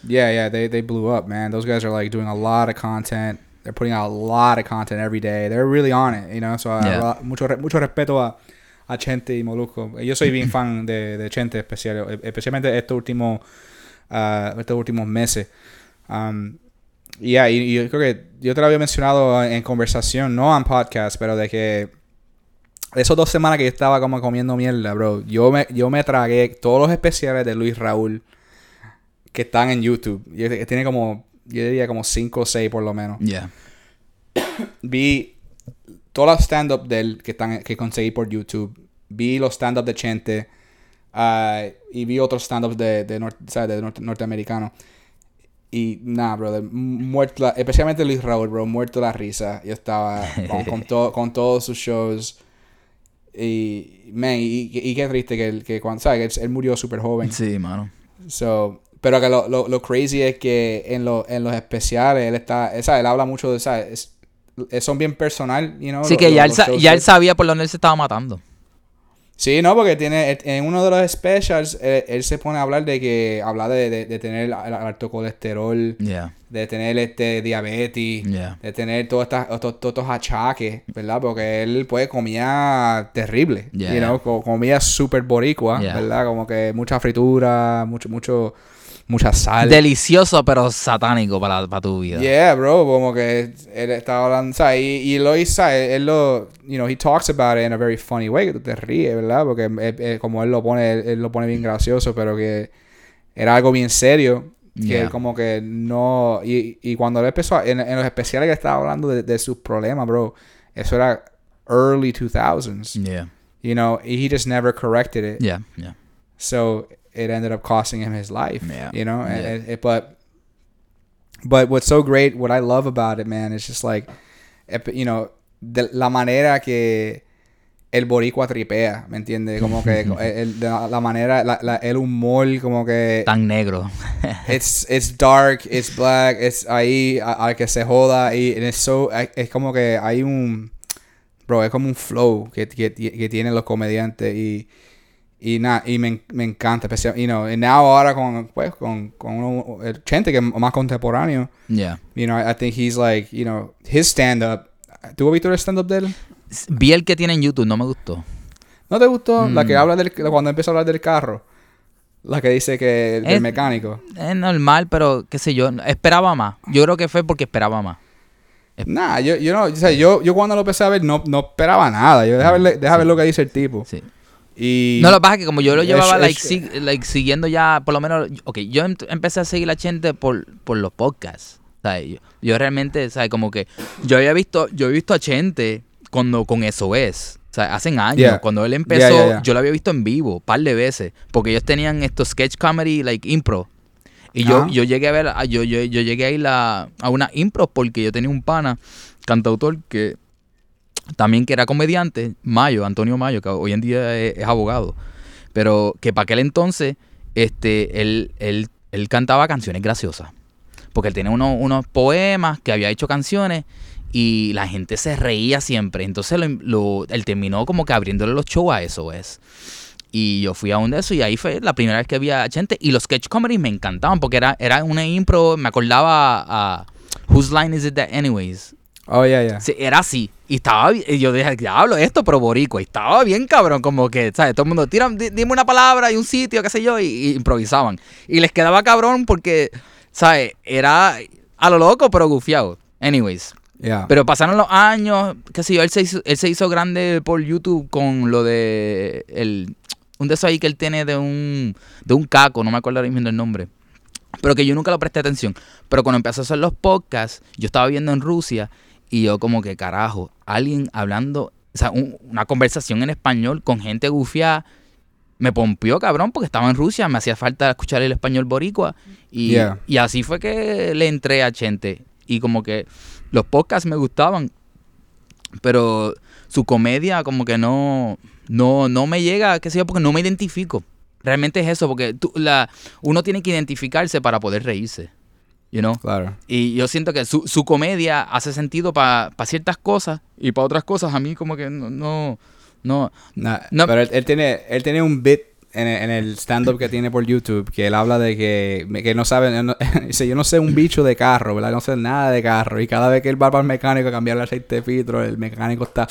Yeah, yeah, they they blew up, man. Those guys are like doing a lot of content. They're putting out a lot of content every day. They're really on it, you know. So uh, Yeah. uh, mucho mucho respeto a, a Chente y Molusco. Yo soy bien [LAUGHS] fan de, de Chente, especial, especialmente estos últimos uh, estos últimos meses. Um, yeah, y, y yo creo que yo te lo había mencionado en conversación, no en podcast, pero de que esos dos semanas que yo estaba como comiendo mierda, bro, yo me, yo me tragué todos los especiales de Luis Raúl que están en YouTube. Tiene como, yo diría como 5 o 6 por lo menos. Yeah. Vi todos los stand-up de él que, están, que conseguí por YouTube. Vi los stand-up de Chente. ah, y vi otros stand-ups de, de, nor- ¿sabes? de norte- norteamericanos. Y nada, brother, muerto, la- especialmente Luis Raúl, bro, muerto la risa. Yo estaba con, con, to- [LAUGHS] con todos sus shows. Y, man, y, y qué triste que, él- que cuando, ¿sabes? Él, él murió súper joven. Sí, mano. So, pero que lo, lo, lo crazy es que en, lo, en los especiales él está, ¿sabes? Él habla mucho de, ¿sabes? Es- es- son bien personal, you know. Sí, que ya, él, ya que- él sabía por dónde él se estaba matando. Sí, no, porque tiene en uno de los specials él, él se pone a hablar de que habla de, de, de tener el alto colesterol, Yeah, de tener este diabetes, yeah. de tener todos estos, todos estos achaques, ¿verdad? Porque él pues comía terrible, Yeah. you know, co- comía súper boricua. ¿verdad? Como que mucha fritura, mucho, mucho, mucha sal. Delicioso, pero satánico para, para tu vida. Yeah, bro, como que él estaba hablando, ¿sabes? Y, y lo hizo, ¿sabes? Él lo, you know, he talks about it in a very funny way, que tú te ríes, ¿verdad? Porque eh, eh, como él lo pone, él, él lo pone bien gracioso, pero que era algo bien serio, que Yeah. él como que no, y, y cuando él empezó, a- en, en los especiales que estaba hablando de, de sus problemas, bro, eso era early 2000s, Yeah, you know, he just never corrected it. yeah, yeah. So it ended up costing him his life. Yeah. You know, and Yeah. it, it- but but what's so great, what I love about it, man, is just like, you know, de la manera que el boricua tripea, ¿me entiendes? Como que [LAUGHS] el- la, la manera, la- la- el humor, como que... Tan negro. [LAUGHS] It's, it's dark, it's black, it's ahí a, a que se joda y it's so, es como que hay un, bro, es como un flow que, que, que tienen los comediantes y, y nada, y me, me encanta, especialmente, you know, y now ahora con, pues, con, con uno, el gente que es más contemporáneo, Yeah. you know, I, I think he's like, you know, his stand-up, ¿tú has visto el stand-up de él? Vi el que tiene en YouTube, no me gustó. ¿No te gustó? La Mm. que habla del, cuando empieza a hablar del carro, la que dice que, Es- mecánico. Es normal, pero qué sé yo, esperaba más. Yo creo que fue porque esperaba más. Nah, yo, yo no, o sea, yo, yo cuando lo empecé a ver no, no esperaba nada. Yo deja, ver, deja ver lo que dice el tipo. Sí. Y No, lo que pasa es que como yo lo llevaba es- like, sig- like, siguiendo ya, por lo menos, ok, yo em- empecé a seguir a gente por, por los podcasts. ¿sabes? Yo, yo realmente, ¿sabes? Como que yo había visto, yo he visto a Chente cuando con eso es. O sea, hace años, Yeah. cuando él empezó, Yeah, yeah, yeah. yo lo había visto en vivo, par de veces, porque ellos tenían estos sketch comedy, like impro. Y yo, Ajá. yo llegué a ver, a- yo, yo, yo llegué a ir a, a una impro porque yo tenía un pana, cantautor, que también que era comediante, Mayo, Antonio Mayo, que hoy en día es, abogado. Pero que para aquel entonces, este, él, él, él cantaba canciones graciosas. Porque él tenía unos, unos poemas que había hecho canciones y la gente se reía siempre. Entonces lo, lo- él terminó como que abriéndole los shows a eso, es. Y yo fui a un de esos y ahí fue la primera vez que vi a gente. Y los sketch comedy me encantaban porque era, era una impro, me acordaba a Whose Line Is It That Anyways. Oh, yeah, yeah. Sí, era así. Y estaba bien. Y yo dije, diablo, esto, pero boricua. Y estaba bien cabrón, como que, ¿sabes? Todo el mundo, tira, di- dime una palabra y un sitio, qué sé yo, y, y improvisaban. Y les quedaba cabrón porque, ¿sabes? Era a lo loco, pero gufiado. Anyways. Yeah. Pero pasaron los años, qué sé yo, él se hizo, él se hizo grande por YouTube con lo de el, un de esos ahí que él tiene de un, de un caco, no me acuerdo ahora mismo el nombre. Pero que yo nunca lo presté atención. Pero cuando empezó a hacer los podcasts, yo estaba viendo en Rusia y yo como que carajo, alguien hablando, o sea, un- una conversación en español con gente gufiada, me pompió cabrón porque estaba en Rusia, me hacía falta escuchar el español boricua y, Yeah. y así fue que le entré a Chente y como que los podcasts me gustaban, pero su comedia como que no, no, no me llega, qué sé yo, porque no me identifico. Realmente es eso, porque tú, la, uno tiene que identificarse para poder reírse, you know? Claro. Y yo siento que su, su comedia hace sentido para ciertas cosas y para otras cosas a mí como que no, no, no, Nah, No. Pero él, él tiene, él tiene un bit en el, en el stand-up que tiene por YouTube que él habla de que, que no sabe, no- [LAUGHS] dice, yo no sé un bicho de carro, ¿verdad? No sé nada de carro. Y cada vez que él va el mecánico a cambiar el aceite de filtro, el mecánico está,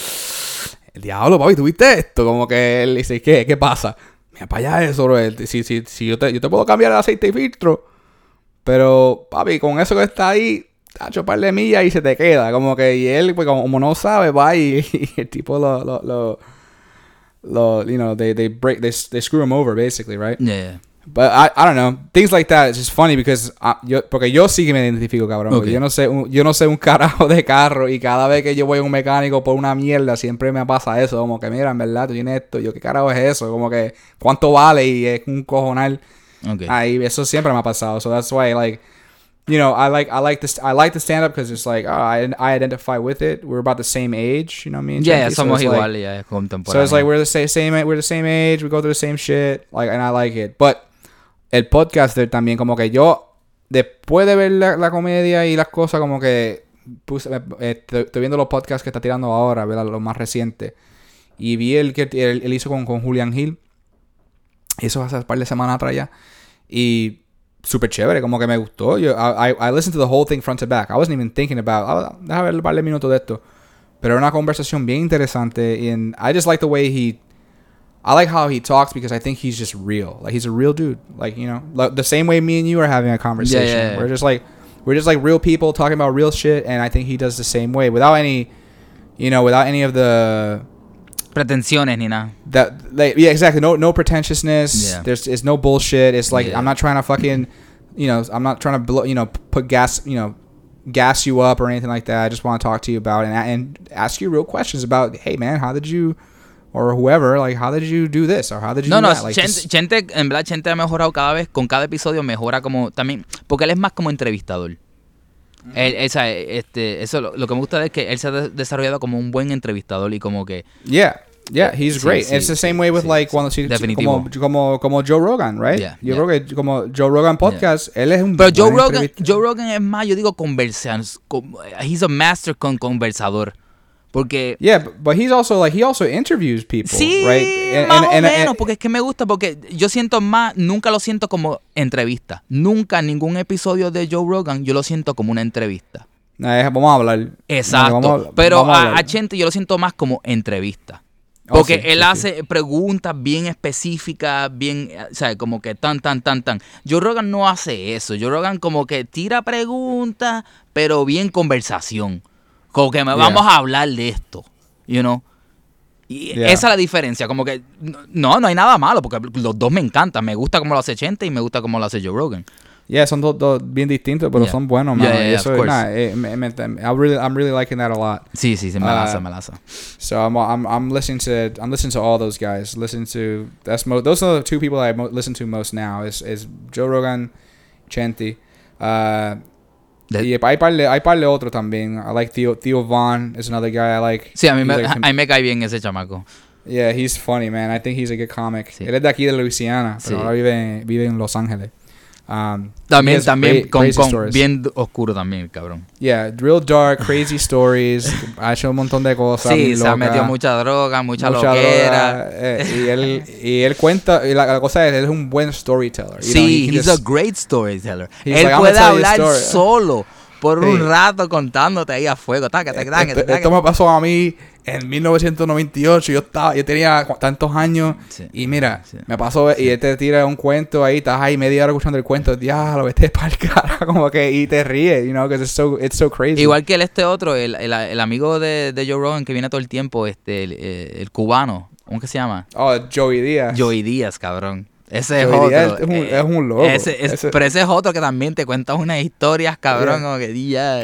el diablo, papi, ¿tuviste esto? Como que él dice, ¿qué? ¿Qué pasa? Mira, para allá eso, bro. Si, si, si yo, te, yo te puedo cambiar el aceite de filtro, pero, papi, con eso que está ahí, tacho, par de millas y se te queda. Como que, y él, pues, como, como no sabe, va y, [LAUGHS] y el tipo lo, lo, lo, lo, you know, they, they break, they, they screw him over, basically, right? yeah. But I, I don't know. Things like that, it's just funny because ah, yo, porque yo sí que me identifico, cabrón. porque Ok. Yo no sé, un, yo no sé un [LAUGHS] carajo de carro y cada vez que yo voy a un mecánico por una mierda siempre me pasa eso, como que mira, en verdad tú tienes esto, yo qué carajo es eso, como que cuánto vale y es un cojonal. Okay. Ahí eso siempre me ha pasado. So that's why like you know, I like I like this I like the stand up because it's like oh, I I identify with it. We're about the same age, you know what I mean? yeah, Chenky? So somos it's like- ya es So contemporáneo. it's like we're the same, same we're the same age, we go through the same shit, like and I like it. But el podcaster también como que yo después de ver la, la comedia y las cosas como que puse, eh, estoy viendo los podcasts que está tirando ahora, ¿verdad? Los más recientes. Y vi el que él, él hizo con, con Julian Hill. Eso hace un par de semanas atrás ya. Y súper chévere, como que me gustó. Yo, I, I, listened to the whole thing front to back. I wasn't even thinking about, ah, déjame ver un par de minutos de esto. Pero era una conversación bien interesante. And I just like the way he, I like how he talks because I think he's just real. Like he's a real dude. Like, you know, like the same way me and you are having a conversation. yeah, yeah. We're just like, we're just like real people talking about real shit. And I think he does the same way without any, you know, without any of the, Pretensiones ni nada. that like yeah exactly no no pretentiousness Yeah. there's it's no bullshit it's like Yeah. i'm not trying to fucking you know i'm not trying to blow you know put gas you know gas you up or anything like that i just want to talk to you about and, and ask you real questions about hey man how did you or whoever like how did you do this or how did you No, do no, that? Like, Chente, Chente, en verdad, Chente ha mejorado cada vez, con cada episodio mejora como también, porque él es más como entrevistador. Él, esa, este, eso lo, lo que me gusta es que él se ha de- desarrollado como un buen entrevistador y como que, yeah Yeah, he's Sí, great. sí, It's the same way with sí, like cuando si- como, como como Joe Rogan, right? Yeah, yo yeah. creo que como Joe Rogan podcast, él es un Pero Joe Rogan, entrevista- Joe Rogan es más, yo digo, conversan. He's a master con conversador. Porque Yeah, but, but he's also like he also interviews people, Sí, right? And- más and- o and- menos, porque es que me gusta, porque yo siento más, nunca lo siento como entrevista. Nunca ningún episodio de Joe Rogan yo lo siento como una entrevista. Eh, vamos a hablar. Exacto. Vamos a hablar- Pero vamos a a, a Chente yo lo siento más como entrevista. Oh, Porque sí, él sí, hace preguntas bien específicas, bien, eh, ¿sabes? Como que tan, tan, tan, tan. Joe Rogan no hace eso. Joe Rogan como que tira preguntas, pero bien conversación. Como que me Yeah. vamos a hablar de esto, you know. Y Yeah. esa es la diferencia. Como que, no, no hay nada malo, porque los dos me encantan. Me gusta como lo hace Chente y me gusta como lo hace Joe Rogan. Yeah, son dos, dos bien distintos, pero Yeah. son buenos, man. yeah, yeah, eso, of course. nah, eh, me- me- I really, I'm really liking that a lot. Sí, sí, sí, me Ah, laza, me laza. So I'm, I'm, I'm listening to, I'm listening to all those guys. Listen to that's mo- those are the two people I mo- listen to most now. Is is Joe Rogan, Chanti. Uh, De- y hay par de, hay par de otro también. I like Theo Theo Vaughn is another guy I like. Sí, a mí, me, like a me cae bien ese chamaco. Yeah, he's funny, man. I think he's a good comic. Sí. Él es de aquí de Louisiana, pero Sí. ahora vive, vive en Los Ángeles. Um, También, también, con, con- bien oscuro también, cabrón. Yeah, real dark, crazy [LAUGHS] stories. ha hecho un montón de cosas. Sí, se ha metido mucha droga, mucha, mucha loquera. droga, eh, y, él, y él cuenta, y la, la cosa es, él es un buen storyteller. you know, Sí, he can he's a great storyteller. Él like, "I'm puede hablar story". solo por un rato contándote ahí a fuego. Esto me pasó a mí en 1998. Yo estaba, yo tenía tantos años Sí, y mira, sí. me pasó y él te tira un cuento ahí, estás ahí media hora escuchando el cuento, diablo, vete [LAUGHS] para el cara, como que y te ríes, you know, because it's so it's so crazy. Igual que el este otro, el, el, el amigo de, de Joe Rogan que viene todo el tiempo, este, el, el cubano, ¿cómo que se llama? Oh, Joey Díaz. Joey Díaz, cabrón. Ese es otro. es un- eh, es un loco. ese- es- Ese- Pero ese es otro que también te cuenta unas historias, cabrón, Yeah. como que le-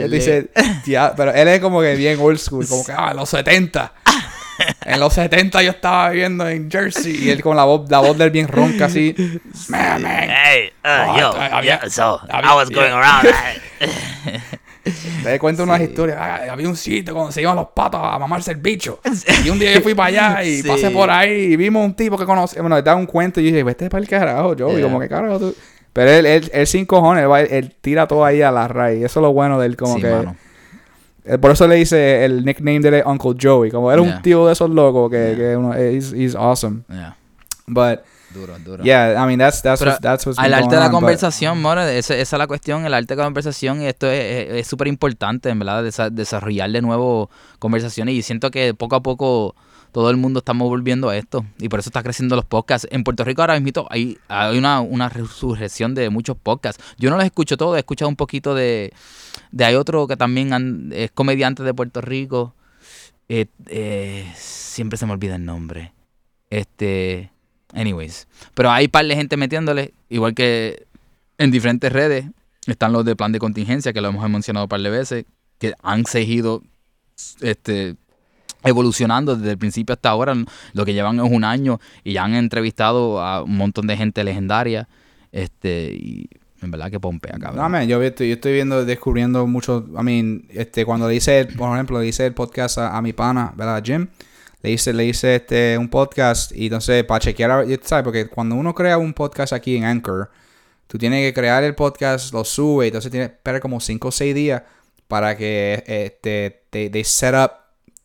dice, pero él es como que bien old school, como que, ah, [LAUGHS] en los 70. en los 70 yo estaba viviendo en Jersey y él con la voz, la voz de él bien ronca así. Man, man. Hey, uh, Oh, yo, I- yeah, so I- I was going yeah. around. [LAUGHS] [LAUGHS] Le cuenta unas historias. "Ah, había un sitio cuando se iban los patos a mamarse el bicho. [LAUGHS] Y un día yo fui para allá y Sí. pasé por ahí y vimos un tipo que conoce. Bueno, le da un cuento y yo dije, vete para el carajo, Joey. Yeah. Como que carajo tú. Pero él, él, él sin cojones, él, va- él tira todo ahí a la raíz. Eso es lo bueno de él, como Sí, que. mano. Eh, Por eso le dice el nickname de él, Uncle Joey. Como era Yeah. un tío de esos locos que, Yeah. que uno, he's, he's awesome. Yeah. But Duro, duro. yeah, I mean that's that's Pero what's, that's what's Al arte going de la on, but- conversación, more, esa, esa es la cuestión, el arte de la conversación, y esto es- es es súper importante, en verdad, desa- desarrollar de nuevo conversaciones, y siento que poco a poco todo el mundo estamos volviendo a esto, y por eso está creciendo los podcasts. En Puerto Rico ahora mismo hay, hay una, una resurrección de muchos podcasts. Yo no los escucho todos, he escuchado un poquito de... de hay otro que también han- es comediante de Puerto Rico, eh, eh, siempre se me olvida el nombre. Este... Anyways. Pero hay par de gente metiéndole, igual que en diferentes redes. Están los de plan de contingencia, que lo hemos mencionado un par de veces, que han seguido este, evolucionando desde el principio hasta ahora. Lo que llevan es un año y ya han entrevistado a un montón de gente legendaria. Este, y en verdad que pompea, cabrón. No, yo estoy, yo estoy viendo, descubriendo mucho, I mean, este, cuando le hice, por ejemplo, le hice el podcast a mi pana, ¿verdad? Jim, le hice, le hice este, un podcast y entonces para chequear, ¿sabes? Porque cuando uno crea un podcast aquí en Anchor, tú tienes que crear el podcast, lo sube, entonces tienes que esperar como 5 o 6 días para que este, te, they set up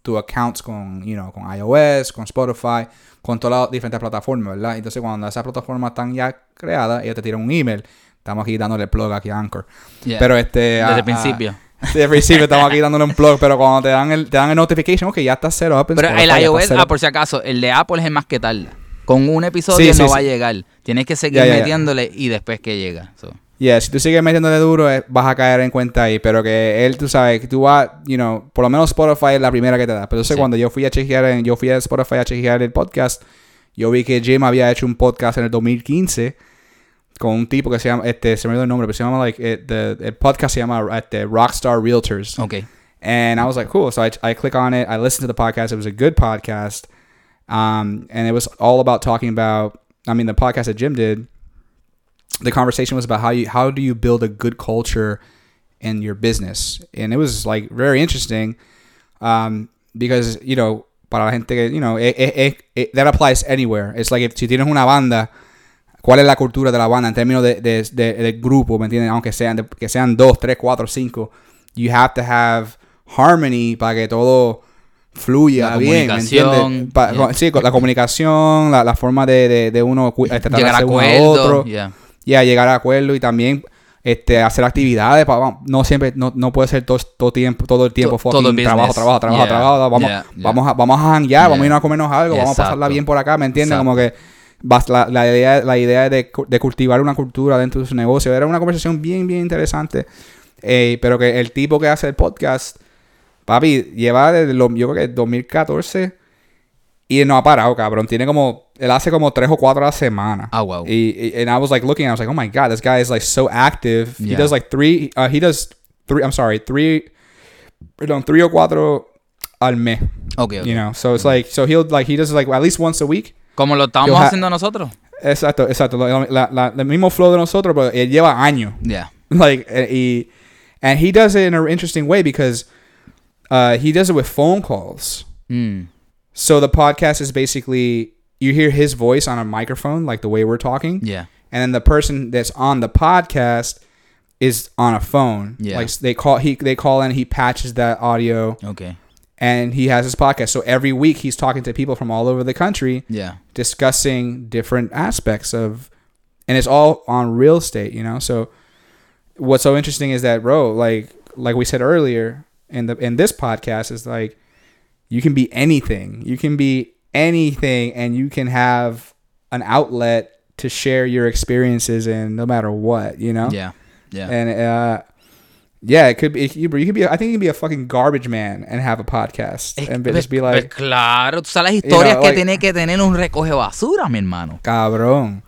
tu accounts con, you know, con iOS, con Spotify, con todas las diferentes plataformas, ¿verdad? Entonces cuando esas plataformas están ya creadas, ellos te tiran un email. Estamos aquí dándole plug aquí a Anchor. Yeah. Pero este. Desde a- el principio. El principio estamos aquí dándole un plug, pero cuando te dan el, te dan el notification, ok, ya está up. en Pero el iOS, ah, por si acaso, el de Apple es el más que tarda. Con un episodio Sí, no sí. va a llegar. Tienes que seguir metiéndole y después que llega. So. Yeah, si tú sigues metiéndole duro, eh, vas a caer en cuenta ahí. Pero que él, tú sabes, que tú vas, you know, por lo menos Spotify es la primera que te da. Pero entonces Sí. cuando yo fui a chequear, en- yo fui a Spotify a chequear el podcast, yo vi que Jim había hecho un podcast en el 2015 con un tipo que se llama, este, se me olvidó el nombre, pero se llama, like, eh, the- el podcast se llama este, Rockstar Realtors. Ok. And I was like, cool. So I, I click on it. I listened to the podcast. It was a good podcast. Um, and it was all about talking about, I mean, the podcast that Jim did, the conversation was about how you, how do you build a good culture in your business? And it was like very interesting. Um, because, you know, para la gente que, you know, it, it- it- it- that applies anywhere. It's like if, si tienes una banda, ¿cuál es la cultura de la banda en términos de, de, de- de grupo, ¿me entiendes? Aunque sean, de- que sean dos, tres, cuatro, cinco, you have to have harmony para que todo fluya La bien, ¿me entiendes? Pa- yeah. Sí, la comunicación, la, la forma de, de, de uno de Llegar a acuerdo. otro yeah. ya llegar a acuerdo y también este hacer actividades pa- no siempre no, no puede ser todo, todo tiempo todo el tiempo To- fucking trabajo trabajo trabajo Yeah, trabajo vamos yeah, yeah. vamos a vamos a janguear vamos a Yeah. irnos a comernos algo vamos a pasarla bien por acá me entiendes Exacto. como que la, la idea la idea de, de cultivar una cultura dentro de su negocio era una conversación bien bien interesante Eh, pero que el tipo que hace el podcast papi lleva desde lo, yo creo que 2014 y no ha parado cabrón tiene como él hace como tres o cuatro a la semana Ah, wow. y, y- and I was like looking, I was like, oh my god, this guy is like so active. He does like three, uh, he does three. I'm sorry, three, perdón, three o cuatro al mes. Okay, okay. You know, so it's like, so he'll like he does like at least once a week. Como lo estamos haciendo nosotros. Exacto, exacto. La, la- la- el mismo flow de nosotros, pero él lleva años. Yeah. [LAUGHS] like eh, y, and he does it in an interesting way because uh, he does it with phone calls. Mm. So the podcast is basically you hear his voice on a microphone, like the way we're talking. Yeah. and then the person that's on the podcast is on a phone. Yeah. Like they call he they call in, he patches that audio, Okay. And he has his podcast. So every week he's talking to people from all over the country, Yeah. discussing different aspects of, and it's all on real estate. You know, so what's so interesting is that bro, like like we said earlier in the in this podcast is like you can be anything. You can be anything, and you can have an outlet to share your experiences in, no matter what. You know. Yeah. Yeah. And uh, yeah, it could be. You, could be. I think you can be a fucking garbage man and have a podcast Es- and be- pues- just be pues like, claro, tú sabes las historias know, que like- tiene que tener un recoge basura, mi hermano. cabrón.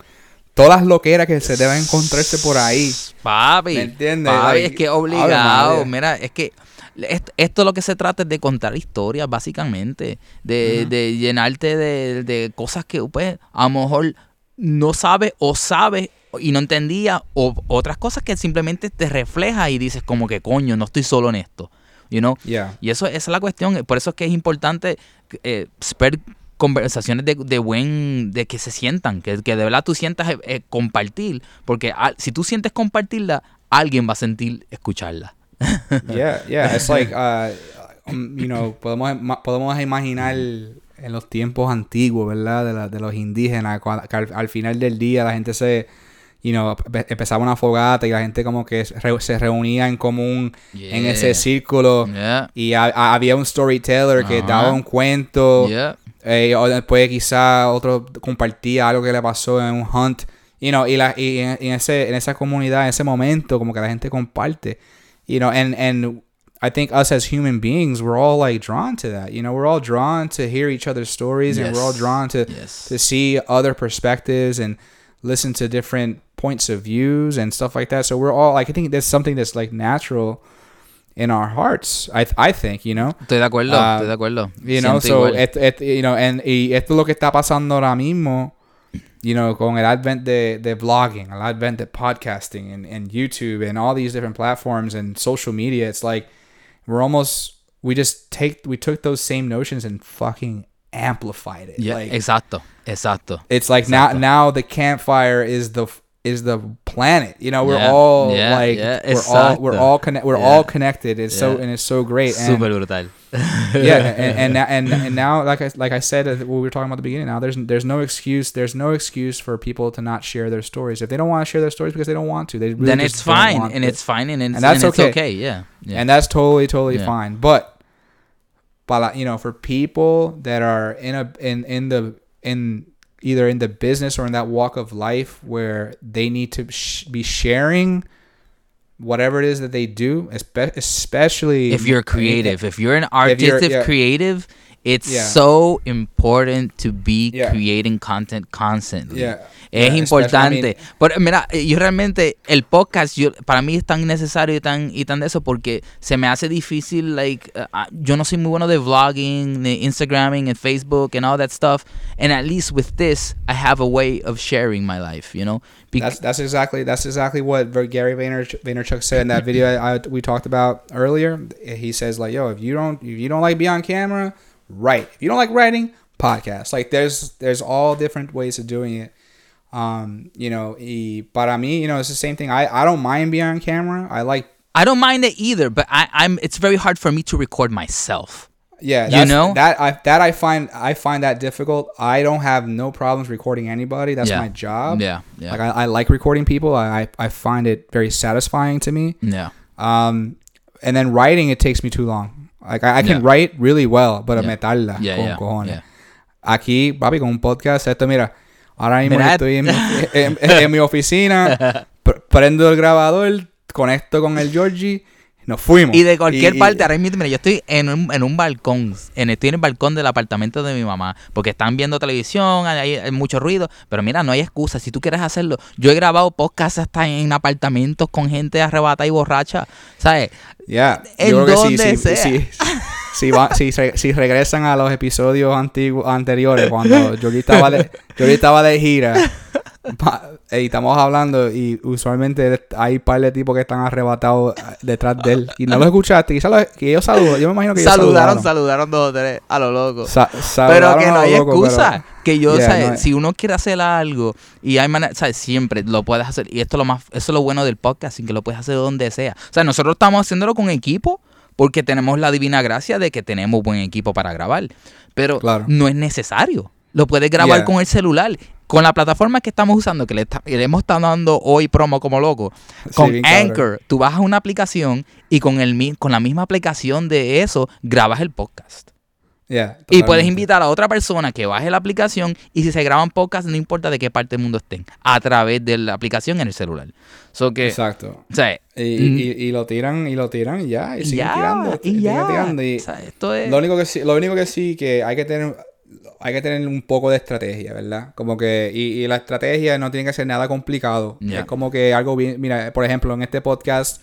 Todas las loqueras que se deben encontrarse por ahí. Papi, ¿Me entiendes? papi, Like, es que obligado. Mira, es que est- esto lo que se trata es de contar historias, básicamente. De, de llenarte de, de cosas que, pues, a lo mejor no sabes o sabes y no entendía. O otras cosas que simplemente te refleja y dices, como que coño, no estoy solo en esto. You know? Yeah. Y eso esa es la cuestión. Por eso es que es importante eh, ver conversaciones de, de buen, de que se sientan, que, que de verdad tú sientas eh, eh, compartir, porque al- si tú sientes compartirla, alguien va a sentir escucharla. [LAUGHS] Yeah, yeah. It's like, uh, um, you know, podemos, podemos imaginar en los tiempos antiguos, ¿verdad? De, la- de los indígenas, cua- que al, al final del día la gente se, you know, empe- empezaba una fogata y la gente como que se re- se reunía en común en Yeah. ese círculo. Yeah. Y ha- había un storyteller que Ajá. daba un cuento. Yeah. eh, o después quizá otro compartía algo que le pasó en un hunt. You know, y, la, y en, en ese, en esa comunidad, en ese momento, como que la gente comparte. You know, and, and I think us as human beings, we're all like drawn to that. You know, we're all drawn to hear each other's stories and we're all drawn to, Yes. to see other perspectives and listen to different points of views and stuff like that. So we're all like, I think there's something that's like natural in our hearts. I, I think, you know. Estoy de acuerdo, Ah, estoy de acuerdo. You know, Siento so et, et- you know, and, y esto es lo que está pasando ahora mismo, you know, con el advent de, de vlogging, el advent de podcasting and, and YouTube and all these different platforms and social media. It's like we're almost we just take we took those same notions and fucking amplified it. Yeah, Like, exacto, exacto. it's like Exacto. now now the campfire is the is the planet. You know, we're Yeah, all yeah, like yeah, we're all we're all connect we're all connected. It's so and it's so great. And, Súper brutal. [LAUGHS] yeah, and, and now- and and now, like I like I said, uh, what we were talking about at the beginning. Now there's there's no excuse. There's no excuse for people to not share their stories. If they don't want to share their stories because they don't want to, they really then it's fine, and it. it's fine, and it's, And that's and it's okay. okay. Yeah. yeah. and that's totally totally fine. But, but you know, for people that are in a in in the in either in the business or in that walk of life where they need to sh- be sharing whatever it is that they do, espe- especially if you're creative, if you're an artistic yeah. creative, it's Yeah. so important to be Yeah. creating content constantly. Yeah. Es importante. I Pero mira, yo realmente el podcast yo, para mí es tan necesario y tan y tan de eso porque se me hace difícil like uh, uh, yo no soy muy bueno de vlogging, de Instagramming and Facebook and all that stuff. And at least with this, I have a way of sharing my life, you know? Bec- That's that's exactly that's exactly what Gary Vaynerch- Vaynerchuk said in that [LAUGHS] video I, I, we talked about earlier. He says like, "Yo, if you don't if you don't like be on camera, write. If you don't like writing, podcast. Like there's there's all different ways of doing it. Um, you know, y para mí, you know, it's the same thing. I, I don't mind being on camera. I like I don't mind it either, but I, I'm. It's very hard for me to record myself. yeah, You know? that I that I find I find that difficult. I don't have no problems recording anybody. That's Yeah. my job. Yeah, yeah. Like I, I like recording people. I, I I find it very satisfying to me. Yeah. Um, and then writing it takes me too long. Like I, I can Yeah. write really well, but Yeah. me tarda con cojones. yeah. Aquí, papi, con un podcast, esto mira, ahora mismo Mira, estoy en, mi- en- en mi oficina, [LAUGHS] pr- prendo el grabador, conecto con el Georgie, nos fuimos. Y de cualquier Y- parte, ahora mismo, mira, yo estoy en un, en un balcón, en, estoy en el balcón del apartamento de mi mamá, porque están viendo televisión, hay, hay mucho ruido, pero mira, no hay excusa, si tú quieres hacerlo, yo he grabado podcasts hasta en apartamentos con gente arrebatada y borracha, ¿sabes? Yeah, En yo creo que sí, sí, sí, si, va- si, si regresan a los episodios antiguos anteriores, cuando Georgie estaba de, estaba de gira, y estamos hablando, y usualmente hay un par de tipos que están arrebatados eh, detrás de él, y no lo escuchaste, quizás lo- que ellos saludan, yo me imagino que ellos Saludaron, saludaron. saludaron dos o tres a lo loco. Sa- pero saludaron que no hay loco, pero- excusa. Que yo, Yeah, ¿sabes? no hay- si uno quiere hacer algo y hay manera, ¿sabes? Siempre lo puedes hacer. Y esto es lo más, eso es lo bueno del podcast, sin que lo puedes hacer donde sea. O sea, nosotros estamos haciéndolo con equipo porque tenemos la divina gracia de que tenemos buen equipo para grabar. Pero Claro. no es necesario. Lo puedes grabar Yeah. con el celular. Con la plataforma que estamos usando, que le, está- le hemos estado dando hoy promo como loco, Sí, con cabrón. Anchor, tú bajas una aplicación y con, el, mi- con la misma aplicación de eso grabas el podcast. Yeah, Y puedes invitar a otra persona que baje la aplicación y si se graban podcasts, no importa de qué parte del mundo estén, a través de la aplicación en el celular. So que, Exacto. o sea, Y, y- y lo tiran, y lo tiran, y ya, y siguen ya, tirando, y ya. tirando, O sea, esto es... Lo único que sí, lo único que sí que hay que tener hay que tener un poco de estrategia, ¿verdad? Como que y, y la estrategia no tiene que ser nada complicado. Es como que algo bien, mira, por ejemplo, en este podcast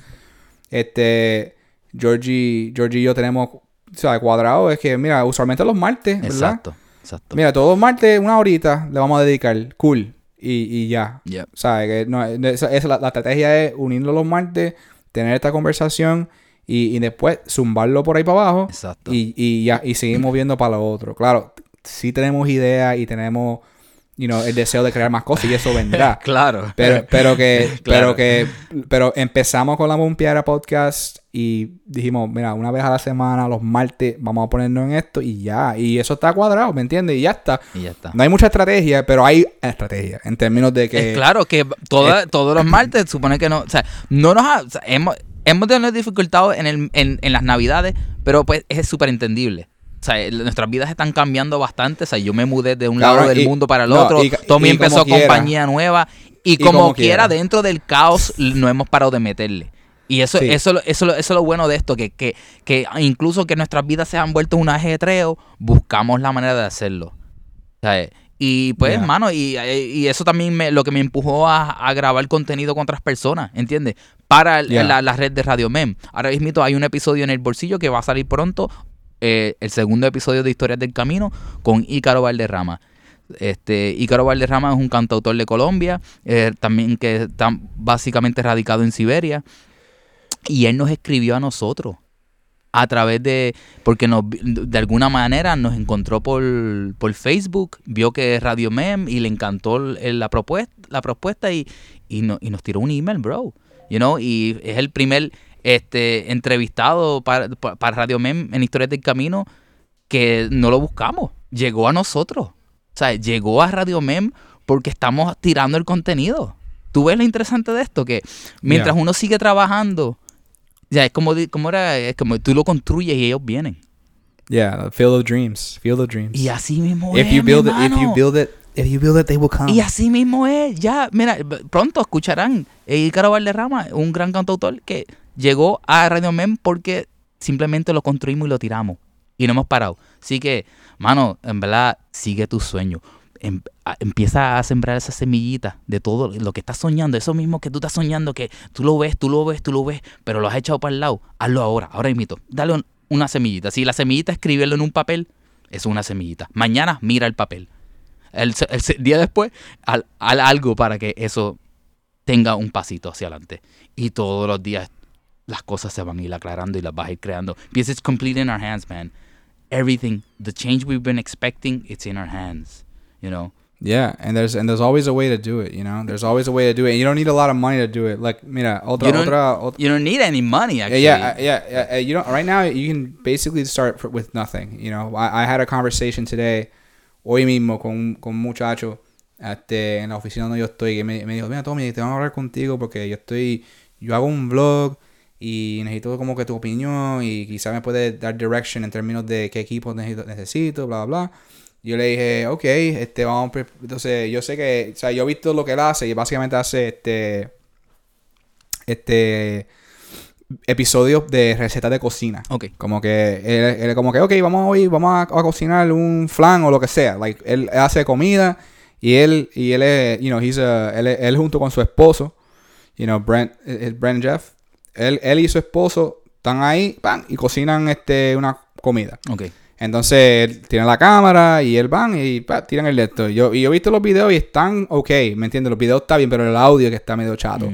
este Georgie, Georgie y yo tenemos o sea, cuadrado es que mira, usualmente los martes, ¿verdad? Exacto, exacto. Mira, todos los martes una horita le vamos a dedicar, cool, y, y ya. Yep. ¿Sabes? Que no, esa, esa- la, la estrategia es unirlo los martes, tener esta conversación y, y después zumbarlo por ahí para abajo Exacto. y, y ya y seguimos viendo para lo otro. Claro, sí tenemos ideas y tenemos you know, el deseo de crear más cosas y eso vendrá. [LAUGHS] Claro. Pero, pero que, [LAUGHS] Claro. pero que, pero empezamos con la Bompiara Podcast y dijimos, mira, una vez a la semana, los martes, vamos a ponernos en esto y ya. Y eso está cuadrado, ¿me entiendes? Y ya está. Y ya está. No hay mucha estrategia, pero hay estrategia en términos de que. Es claro que toda- todos los martes supone que no, o sea, no nos ha, o sea, hemos, hemos tenido dificultades en, el, en, en las navidades, pero pues es súper entendible. O sea, el- nuestras vidas están cambiando bastante. O sea, yo me mudé de un Cabrón, lado del y- mundo para el no, otro. y- Tommy y empezó compañía nueva. Y, como, como quiera, quiera. dentro del caos, no hemos parado de meterle. Y eso, Sí. eso, eso, eso es lo bueno de esto, que, que, que incluso que nuestras vidas se han vuelto un ajetreo, buscamos la manera de hacerlo. ¿Sabes? Y pues, Ya. mano, y, y eso también me, lo que me empujó a, a grabar contenido con otras personas, ¿entiendes? Para Ya. la, la red de Radio Mem. Ahora mismo hay un episodio en el bolsillo que va a salir pronto, eh, el segundo episodio de Historias del Camino, con Ícaro Valderrama. Este, Ícaro Valderrama es un cantautor de Colombia, eh, también que está básicamente radicado en Siberia. Y él nos escribió a nosotros a través de, porque nos, de alguna manera nos encontró por, por Facebook, vio que es Radio Mem y le encantó la propuesta, la propuesta y, y, y nos tiró un email, bro. You know, y es el primer este, entrevistado para, pa- para Radio Mem en Historias del Camino que no lo buscamos, llegó a nosotros. O sea, llegó a Radio Mem porque estamos tirando el contenido. ¿Tú ves lo interesante de esto? Que mientras Yeah. uno sigue trabajando, ya es como, como era, es como tú lo construyes y ellos vienen. Yeah, Field of Dreams. Field of Dreams. Y así mismo if es, you mi build it, if you build it, if you build it, they will come. Y así mismo es, ya, mira, pronto escucharán Ícaro Valderrama, un gran cantautor que llegó a Radio Mem porque simplemente lo construimos y lo tiramos. Y no hemos parado. Así que, mano, en verdad, sigue tu sueño. Em- empieza a sembrar esa semillita de todo lo que estás soñando, eso mismo que tú estás soñando, que tú lo ves, tú lo ves, tú lo ves, pero lo has echado para el lado. Hazlo ahora, ahora imito. Dale un- una semillita. Si la semillita escribirlo en un papel, es una semillita. Mañana mira el papel. El, día después, al, al algo para que eso tenga un pasito hacia adelante. Y todos los días las cosas se van a ir aclarando y las vas a ir creando. Because it's complete in our hands, man. everything, the change we've been expecting, it's in our hands. You know. Yeah, and there's and there's always a way to do it, you know. There's always a way to do it. You don't need a lot of money to do it. Like, mira, otra You don't- otra, otra You don't need any money actually. yeah, yeah, yeah, yeah. You know, right now you can basically start fr- with nothing. You know, I, I had a conversation today, hoy mismo con, con un muchacho este, en la oficina donde yo estoy que me, me dijo, mira Tommy, te vamos a hablar contigo porque yo estoy, yo hago un blog y necesito como que tu opinión y quizá me puedes dar direction en términos de qué equipo necesito, necesito bla, bla, bla. Yo le dije, ok, este, vamos, entonces yo sé que, o sea, yo he visto lo que él hace y básicamente hace, este, este, episodios de recetas de cocina. Ok. Como que él, él como que, ok, vamos hoy, vamos a, a cocinar un flan o lo que sea. Like, él hace comida y él, y él es, you know, he's a, él, él junto con su esposo, you know, Brent, eh, eh, Brent Jeff, él, él y su esposo están ahí, y cocinan este, una comida. Ok. Entonces, él tiene la cámara y él van y pa, tiran el esto. Yo, y yo he visto los videos y están ok, ¿me entiendes? Los videos está bien, pero el audio que está medio chato.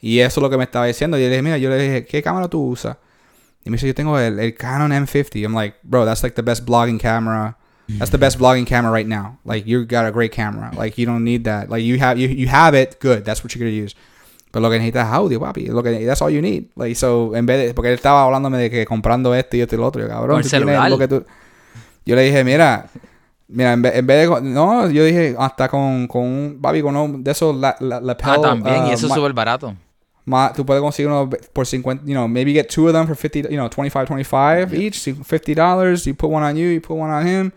Y eso es lo que me estaba diciendo. Y yo le dije, mira, yo le dije, ¿qué cámara tú usas? Y me dice, yo tengo el, el Canon M50. I'm like, bro, that's like the best blogging camera. That's the best blogging camera right now. Like, you got a great camera. Like, you don't need that. Like, you have you, you have it, good. That's what you're going to use. Pero lo que necesitas es audio, papi. Lo que, that's all you need. Like, so, en vez de... Porque él estaba hablándome de que comprando esto y esto y lo otro. Yo, cabrón, lo que tú... Yo le dije, mira... Mira, en vez, en vez de... No, yo dije, hasta con, con un... Papi, con uno de esos la, la, Ah, también, y uh, eso es súper barato. Ma, tú puedes conseguir uno por 50, you know, maybe get two of them for 50, you know, 25, 25 each, so $50, you put one on you, you put one on him,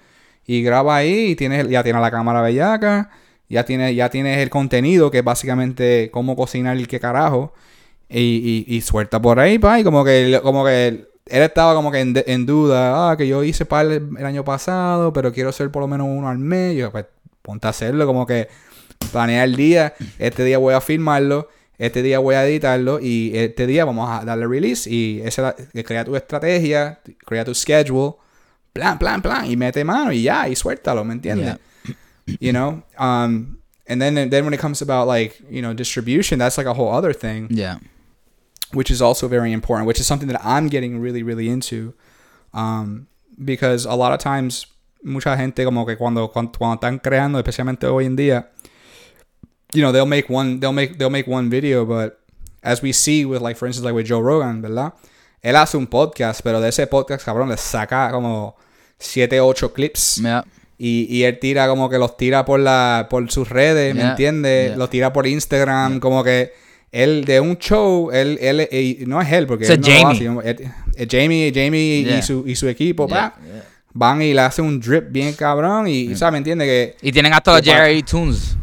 y graba ahí, y tienes, ya tienes la cámara bellaca, ya tienes, ya tienes el contenido, que es básicamente cómo cocinar y qué carajo, y, y, suelta por ahí, pa, y como que, como que él estaba como que en, en duda, ah, que yo hice par el, año pasado, pero quiero hacer por lo menos uno al mes, yo, pues, ponte a hacerlo, como que planea el día, este día voy a filmarlo, este día voy a editarlo y este día vamos a darle release y esa crea tu estrategia, crea tu schedule, plan, plan, plan y mete mano y ya y suéltalo, ¿me entiendes? You know, um, and then then when it comes about like you know distribution, that's like a whole other thing Yeah. which is also very important, which is something that I'm getting really, really into. Um, because a lot of times, mucha gente como que cuando, cuando, cuando están creando, especialmente hoy en día, you know, they'll make one, they'll make, they'll make one video, but as we see with like, for instance, like with Joe Rogan, ¿verdad? Él hace un podcast, pero de ese podcast, cabrón, le saca como 7, 8 clips. Yeah. Y, y él tira como que los tira por la por sus redes, ¿me entiendes? yeah. Los tira por Instagram, como que él de un show, él, él, y no es él, porque Ese él no lo Jamie. hace, sino- él- eh, Jamie, Jamie y, su, y su equipo, pa, van y le hacen un drip bien cabrón y, ¿sabes? ¿Me entiendes? Que, Y tienen hasta. Jerry Tunes.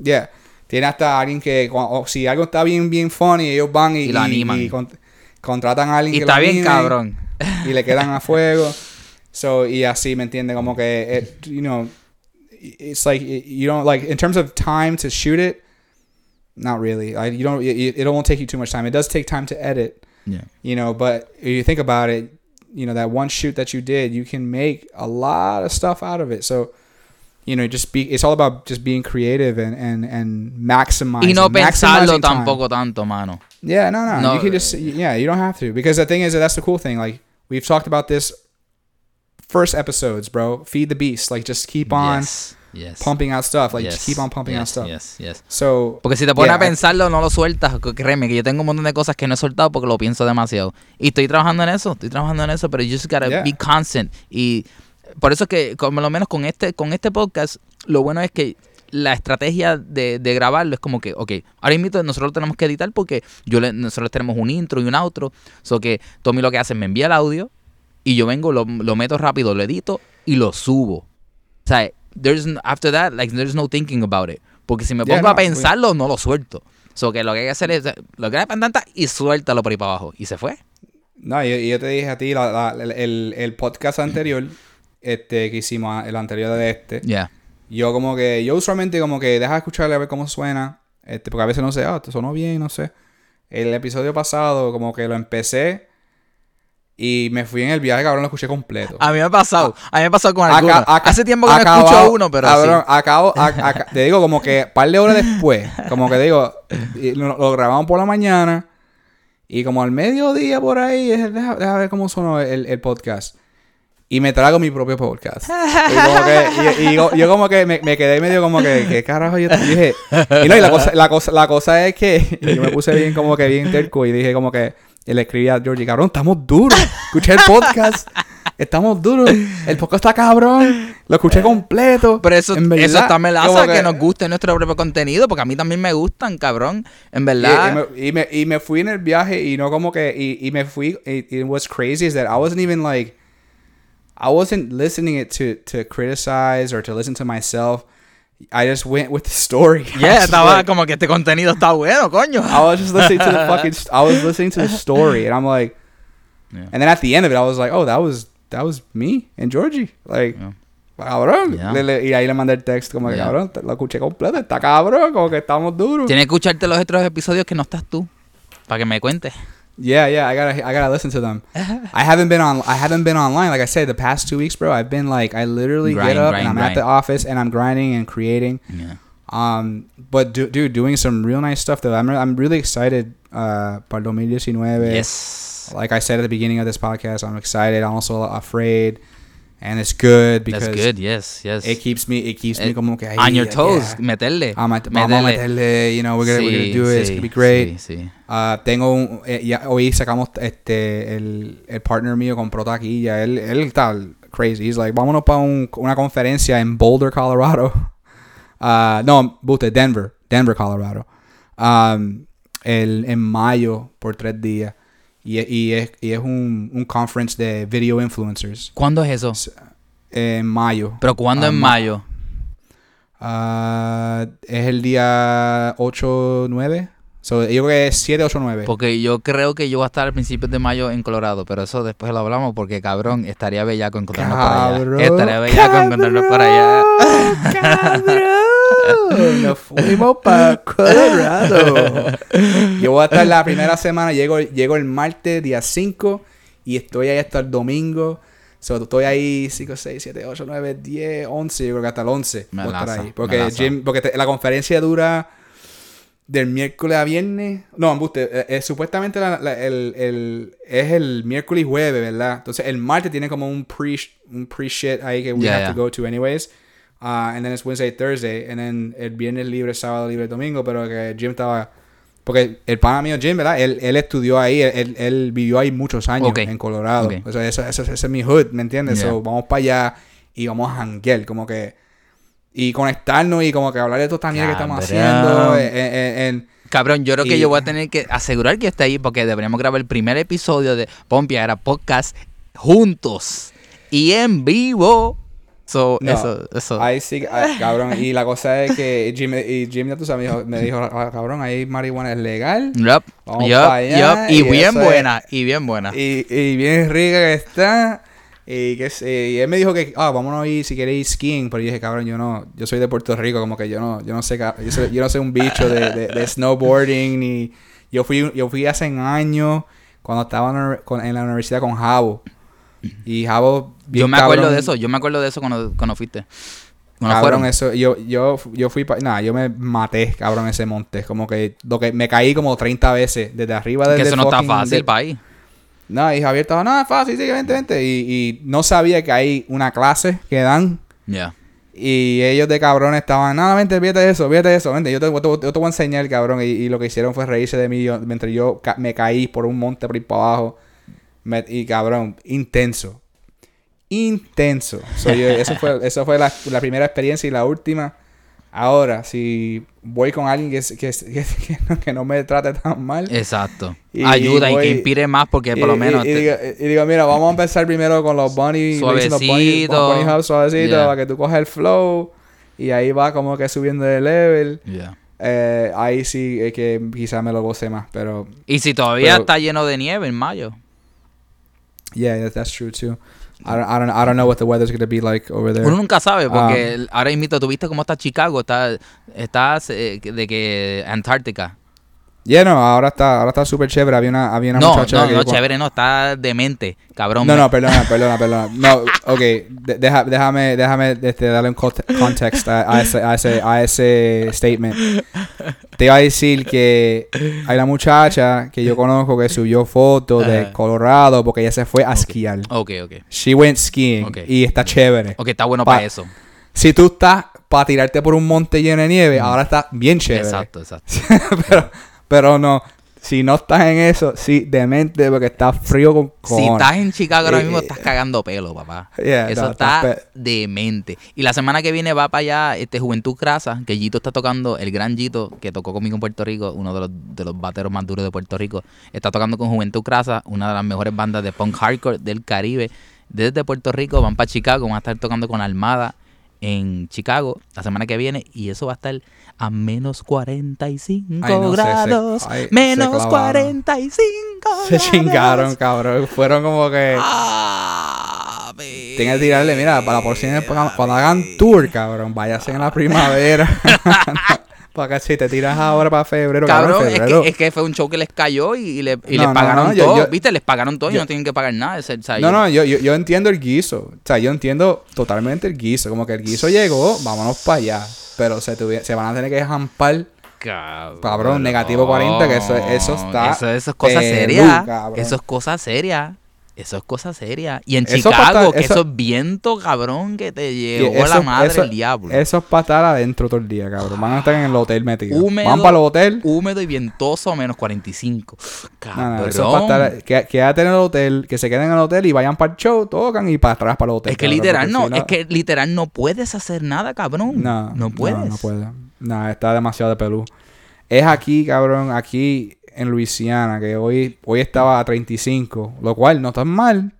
yeah, tiene hasta alguien que, o si algo está bien, bien funny, ellos van y, Y lo animan. y con- contratan a alguien Y que está lo bien anime cabrón. y le quedan a fuego. [LAUGHS] So, y así, ¿me entiende? Como que, it, you know, it's like, you don't, like, in terms of time to shoot it, not really. Like, you don't, it, it won't take you too much time. It does take time to edit, Yeah. you know, but if you think about it, you know, that one shoot that you did, you can make a lot of stuff out of it. So, you know, just be, it's all about just being creative and, and, and maximizing. Y no pensarlo maximizing time. tampoco tanto, mano. Yeah, no, no, No, You can just eh. yeah, you don't have to because the thing is that that's the cool thing. Like we've talked about this first episodes, bro. Feed the beast. Like just keep on Yes. Yes. pumping out stuff. Like just keep on pumping out stuff. Yes, yes. So Porque si te pones Yeah, a pensarlo, no lo sueltas. que Créeme que yo tengo un montón de cosas que no he soltado porque lo pienso demasiado. Y estoy trabajando en eso, estoy trabajando en eso, pero you just gotta Yeah. be constant. Y por eso es que, por lo menos con este, con este podcast, lo bueno es que la estrategia de, de grabarlo es como que, ok, ahora mismo nosotros lo tenemos que editar porque yo le- nosotros tenemos un intro y un outro. So que Tommy lo que hace es me envía el audio y yo vengo, lo, lo meto rápido, lo edito y lo subo. O sea, there's after that, like there's no thinking about it. Porque si me Yeah, pongo a we- pensarlo, no lo suelto. So que lo que hay que hacer es lo que pantanta y suéltalo por ahí para abajo. Y se fue. no, yo, yo te dije a ti la- la- el, el, el podcast anterior, este que hicimos, el anterior de este. Yeah. Yo como que, yo usualmente como que deja de escucharle a ver cómo suena. Este, porque a veces no sé, ah, esto sonó bien, no sé. El episodio pasado como que lo empecé y me fui en el viaje, cabrón, lo escuché completo. A mí me ha pasado. A mí me ha pasado con algunos. aca- Hace tiempo que no escucho uno, pero cabrón, sí. acabo, [LAUGHS] a- aca- te digo como que par de horas después, como que digo, lo, lo grabamos por la mañana y como al mediodía por ahí, deja, deja ver cómo sonó el, el podcast. y me trago mi propio podcast. y, como que, y- y yo, yo como que me, me quedé medio como que, ¿qué carajo yo y dije? Y no, y la cosa, la cosa, la cosa es que [LAUGHS] yo me puse bien como que bien terco y dije como que, y le escribí a Georgie, cabrón, estamos duros. Escuché el podcast. Estamos duros. El podcast está cabrón. Lo escuché completo. Pero eso, En verdad, eso está melaza como que, nos guste nuestro propio contenido, porque a mí también me gustan, cabrón. En verdad. y me, y, me, y me fui en el viaje y no como que y, y me fui y, y what's crazy is that I wasn't even like I wasn't listening it to to criticize or to listen to myself. I just went with the story. [LAUGHS] Yeah, estaba like- como que este contenido está bueno, coño. I was just listening to the [LAUGHS] fucking I was listening to the story and I'm like Yeah. and then at the end of it I was like, "Oh, that was that was me and Georgie." Like Yeah. Cabrón. Yeah. Le- le- y ahí le mandé el texto como que, cabrón, lo escuché completo, está cabrón, como que estamos duros. Tienes que escucharte los otros episodios que no estás tú. Para que me cuentes. Yeah, yeah, I gotta, I gotta listen to them. [LAUGHS] I haven't been on, I haven't been online. Like I said, the past two weeks, bro, I've been like, I literally Grind, get up grind, and I'm at the office and I'm grinding and creating. Yeah. Um, but do, dude, doing some real nice stuff though. I'm, re- I'm really excited. Uh, para el 2019. Yes. Like I said at the beginning of this podcast, I'm excited. I'm also afraid, and it's good because That's good. Yes, yes. it keeps me, it keeps me Eh, como que ahí, On your yeah. toes, meterle. I'm at, vamos a Meterle. meterle, you know, we're gonna, we're gonna Sí, do it. It's sí, gonna be great. Sí, sí. Ah, tengo un, eh, ya, hoy sacamos este el, el partner mío compró taquilla. Él, él está crazy. He's like, vámonos para un- una conferencia en Boulder, Colorado. [LAUGHS] Ah, no, buste, Denver, Denver, Colorado. Um, el, en mayo por tres días. Y, y es, y es un, un conference de video influencers. ¿Cuándo es eso? En mayo. Pero ¿cuándo Ah, en ma- mayo? Ah, es el día 8, 9. So, yo creo que es 7, 8, 9. Porque yo creo que yo voy a estar a principios de mayo en Colorado, pero eso después lo hablamos porque cabrón, estaría bellaco encontrarnos por Cabrón, allá. Estaría bellaco encontrarnos por allá. [LAUGHS] Cabrón, nos fuimos para Colorado. Yo voy a estar la primera semana, llego, llego el martes, día 5, y estoy ahí hasta el domingo. So, estoy ahí 5, 6, 7, 8, 9, 10, 11, yo creo que hasta el 11 voy a estar ahí. Porque. Jim- porque te- la conferencia dura del miércoles a viernes. No, embuste. eh, eh, supuestamente la- la- el, el- es el miércoles y jueves, ¿verdad? Entonces el martes tiene como un pre un pre shit ahí que we Yeah, have yeah. to go to anyways. Uh, and then it's Wednesday, Thursday, and then el viernes libre, sábado libre, domingo, pero que Jim estaba porque el pana mío Jim, ¿verdad? Él, él estudió ahí, él, él- vivió ahí muchos años Ok. en Colorado. Ok. O sea, eso, eso, ese es mi hood, ¿me entiendes? Yeah. So, vamos para allá y vamos a janguear, como que y conectarnos y como que hablar de todo también que estamos haciendo en- en- en- Cabrón, yo creo que Y- yo voy a tener que asegurar que esté ahí porque deberíamos grabar el primer episodio de Pompia era podcast juntos y en vivo. So, No, eso, eso. Ahí sí, ah, cabrón. Y la cosa es que Jim, y Jim ya tú sabes, me dijo, "Ah, cabrón, ahí marihuana es legal. Yup, Vamos allá, yup, y, y bien es- buena, y bien buena. Y, y bien rica que está. Y que y él me dijo que, ah, vámonos a ir si queréis skiing. Pero yo dije, cabrón, yo no, yo soy de Puerto Rico, como que yo no, yo no sé, yo, soy- yo no sé un bicho de, de, de snowboarding ni. Yo fui, yo fui hace años cuando estaba en la universidad con Javo. Y Javo. Yo me acuerdo cabrón, de eso, yo me acuerdo de eso cuando, cuando fuiste. Cuando Cabrón, fueron. eso, yo, yo, yo fui para, nada, yo me maté, cabrón, ese monte. Como que, lo que me caí como 30 veces desde arriba del que eso no está fácil para ahí. No, y Javier estaba, no, es fácil, sí, vente, vente. Y, y no sabía que hay una clase que dan. Ya. Y ellos de cabrones estaban, no, vente, de eso, de eso, vente, yo te, yo te- yo te voy a enseñar, cabrón. Y, y lo que hicieron fue reírse de mí yo- mientras yo ca- me caí por un monte por ahí para abajo. Me- y cabrón, intenso. Intenso. So, yo- eso fue, [LAUGHS] eso fue la, la primera experiencia y la última. Ahora, si voy con alguien que, que, que, [LAUGHS] no, que no me trate tan mal. Exacto. Y- Ayuda y, voy- que inspire más porque por lo menos... y te- digo, mira, vamos a empezar primero con los bunny, los bunny, Suavecito. bunny suavecito, Yeah. para que tú cojas el flow. Y ahí va como que subiendo de level. Eh, ahí sí es que quizás me lo goce más, pero Y si todavía Pero- está lleno de nieve en mayo. yeah, that- that's true too. I don't, I don't, I don't know what the weather's gonna be like over there. Uno nunca sabe, porque el- ahora mismo tuviste cómo está Chicago, está, está eh, de que Antártica. Yeah, no, ahora está, ahora está súper chévere. Había una, había una No, muchacha no, que no, chévere, no, está demente, cabrón. No, me- no, perdona, perdona, perdona. No, ok, de- deja- déjame, déjame este, darle un conte- context a, a ese, a, ese, a ese statement. Te iba a decir que hay una muchacha que yo conozco que subió fotos de. Colorado porque ella se fue a esquiar. Ok, ok. She went skiing Ok. y está chévere. Ok, está bueno Pa- para eso. Si tú estás para tirarte por un monte lleno de nieve, ahora está bien chévere. Exacto, exacto. [LAUGHS] pero, pero no, si no estás en eso, sí, demente porque está frío con Si cojones. estás en Chicago ahora Eh, mismo, eh, estás cagando pelo, papá. Yeah, Eso no, está demente. Y la semana que viene va para allá este Juventud Crasa, que Gito está tocando, el gran Gito, que tocó conmigo en Puerto Rico, uno de los, de los bateros más duros de Puerto Rico, está tocando con Juventud Crasa, una de las mejores bandas de punk hardcore del Caribe. Desde Puerto Rico van para Chicago, van a estar tocando con Almada en Chicago la semana que viene y eso va a estar a menos 45 Ay, no sé, se- grados. ay, se menos clavaron. 45 Se grados. chingaron, cabrón. Fueron como que. Ah, Tienen que tirarle, mira, para la próxima cuando, cuando hagan tour, cabrón, váyase en la primavera. [LAUGHS] [LAUGHS] para que si te tiras ahora para febrero, cabrón, Cabrón, es febrero. que, es que fue un show que les cayó y, y le, y No, les pagaron no, yo- todo. yo- ¿Viste? Les pagaron todo y no tienen que pagar nada. Es el- o sea, No, yo- no, yo, yo, yo entiendo el guiso. O sea, yo entiendo totalmente el guiso. Como que el guiso llegó, vámonos para allá. Pero se, tuvi- se van a tener que jampar. Cabrón, Cabrón, negativo 40, que eso- eso está Eso, eso es cosa seria. cabrón. Eso es cosa seria. Eso es cosa seria. Y en Eso Chicago, pa' estar- que eso- eso es viento, cabrón, que te llevó eso- la madre eso- del diablo. Eso es para estar adentro todo el día, cabrón. Van a estar en el hotel metidos. Húmedo, Van para el hotel. húmedo y ventoso, menos 45. No, Cabrón. no, eso es para estar. Que, quédate en el hotel, que se queden en el hotel y vayan para el show, tocan y para atrás para el hotel. es que cabrón, literal no, si no- es que literal no puedes hacer nada, cabrón. No, no puedes. No, no puede. No, está demasiado de pelú. Es aquí, cabrón, aquí en Luisiana, que hoy, hoy estaba a 35, lo cual no está mal.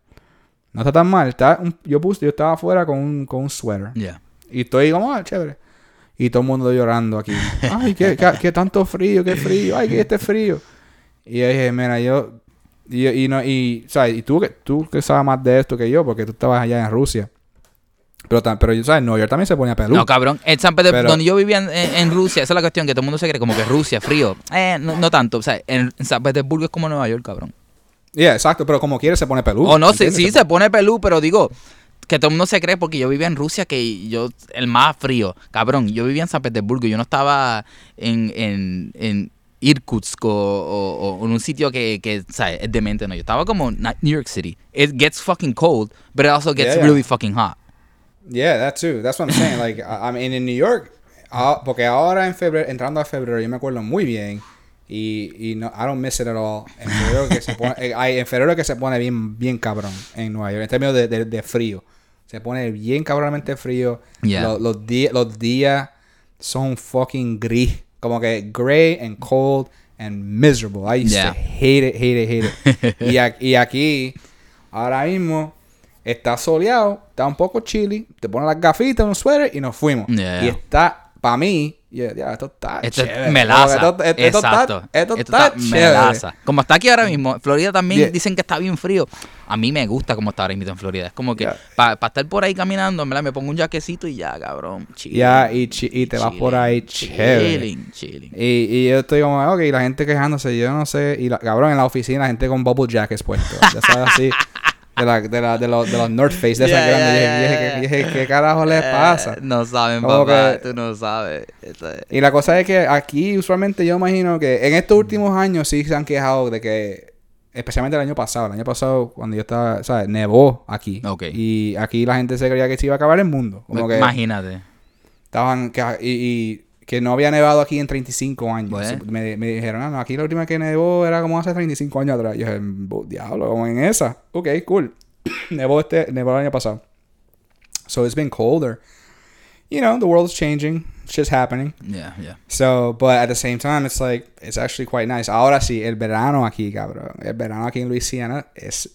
No está tan mal. Está un- yo puse, yo estaba afuera con un, con un sweater. Ya. Y estoy como, ah, chévere. Y todo el mundo llorando aquí. [LAUGHS] Ay, qué, qué, qué tanto frío, qué frío. Ay, que este frío. Y yo dije, mira, yo... Y, y no, y, ¿sabes? Y tú, que- tú que sabes más de esto que yo, porque tú estabas allá en Rusia. Pero, pero ¿sabes? Nueva York también se ponía pelú. No, cabrón. En San Pedro, Pero- donde yo vivía en, Rusia, esa es la cuestión, que todo el mundo se cree como que Rusia, frío. Eh, no, no tanto. O sea, en, San Petersburgo es como Nueva York, cabrón. Yeah, exacto, pero como quiere se pone pelú. o no, sí, sí, se pone pelú, pero digo, que todo el mundo se cree porque yo vivía en Rusia, que yo, el más frío. Cabrón, yo vivía en San Petersburgo, yo no estaba en, en, en Irkutsk o, o- o en un sitio que, que, ¿sabes? Es demente, no. Yo estaba como en New York City. It gets fucking cold, but it also gets Yeah, yeah. really fucking hot. Yeah, that too. That's what I'm saying. Like, I, I mean, in New York, porque ahora en febrero, entrando a febrero, yo me acuerdo muy bien. Y, y no, I don't miss it at all. En febrero que se pone, eh, en febrero que se pone bien, bien cabrón en Nueva York, en términos de, de, de frío. Se pone bien cabronamente frío. Yeah. Los, los, días, los días son fucking gris. Como que gray and cold and miserable. I used Yeah. to hate it, hate it, hate it. [LAUGHS] y, a- y aquí, ahora mismo, está soleado, está un poco chilly, te pones las gafitas, un suéter y nos fuimos. Yeah. Y está, para mí, ya, ya, esto está Esto chévere. es melaza. Que Esto, esto Exacto. está, esto está, melaza. Como está aquí ahora mismo, Florida también Yeah. dicen que está bien frío. A mí me gusta como está ahora mismo en Florida. Es como que Yeah. para estar por ahí caminando, en verdad, me pongo un jaquecito y ya, cabrón. Chilling, Ya, y, chi- y te vas por ahí chévere. Chilling, chilling. Y, y yo estoy como, ok, la gente quejándose, yo no sé. Y la, cabrón, en la oficina, la gente con bubble jackets puestos. Ya sabes, así. [LAUGHS] De, la, de, la, de, los, de los North Face, de Yeah, yeah, Y dije, ¿qué carajo les Eh, pasa? no saben, Como papá. que- Tú no sabes. Y la cosa es que aquí, usualmente, yo imagino que en estos últimos años sí se han quejado de que, especialmente el año pasado, el año pasado, cuando yo estaba, ¿sabes? Nevó aquí. Ok. Y aquí la gente se creía que se iba a acabar el mundo. Como que Imagínate. estaban que, y, y que no había nevado aquí en 35 años. Bueno. Me, me dijeron, ah, no, aquí la última que nevó era como hace 35 años atrás. Yo dije, "Bo- diablo, como en esa. Ok, cool. [CLEARS THROAT] nevó este, nevó el año pasado. So it's been colder. You know, the world's changing. Shit's happening. Yeah, yeah. So, but at the same time, it's like, it's actually quite nice. Ahora sí, el verano aquí, cabrón. El verano aquí en Luisiana es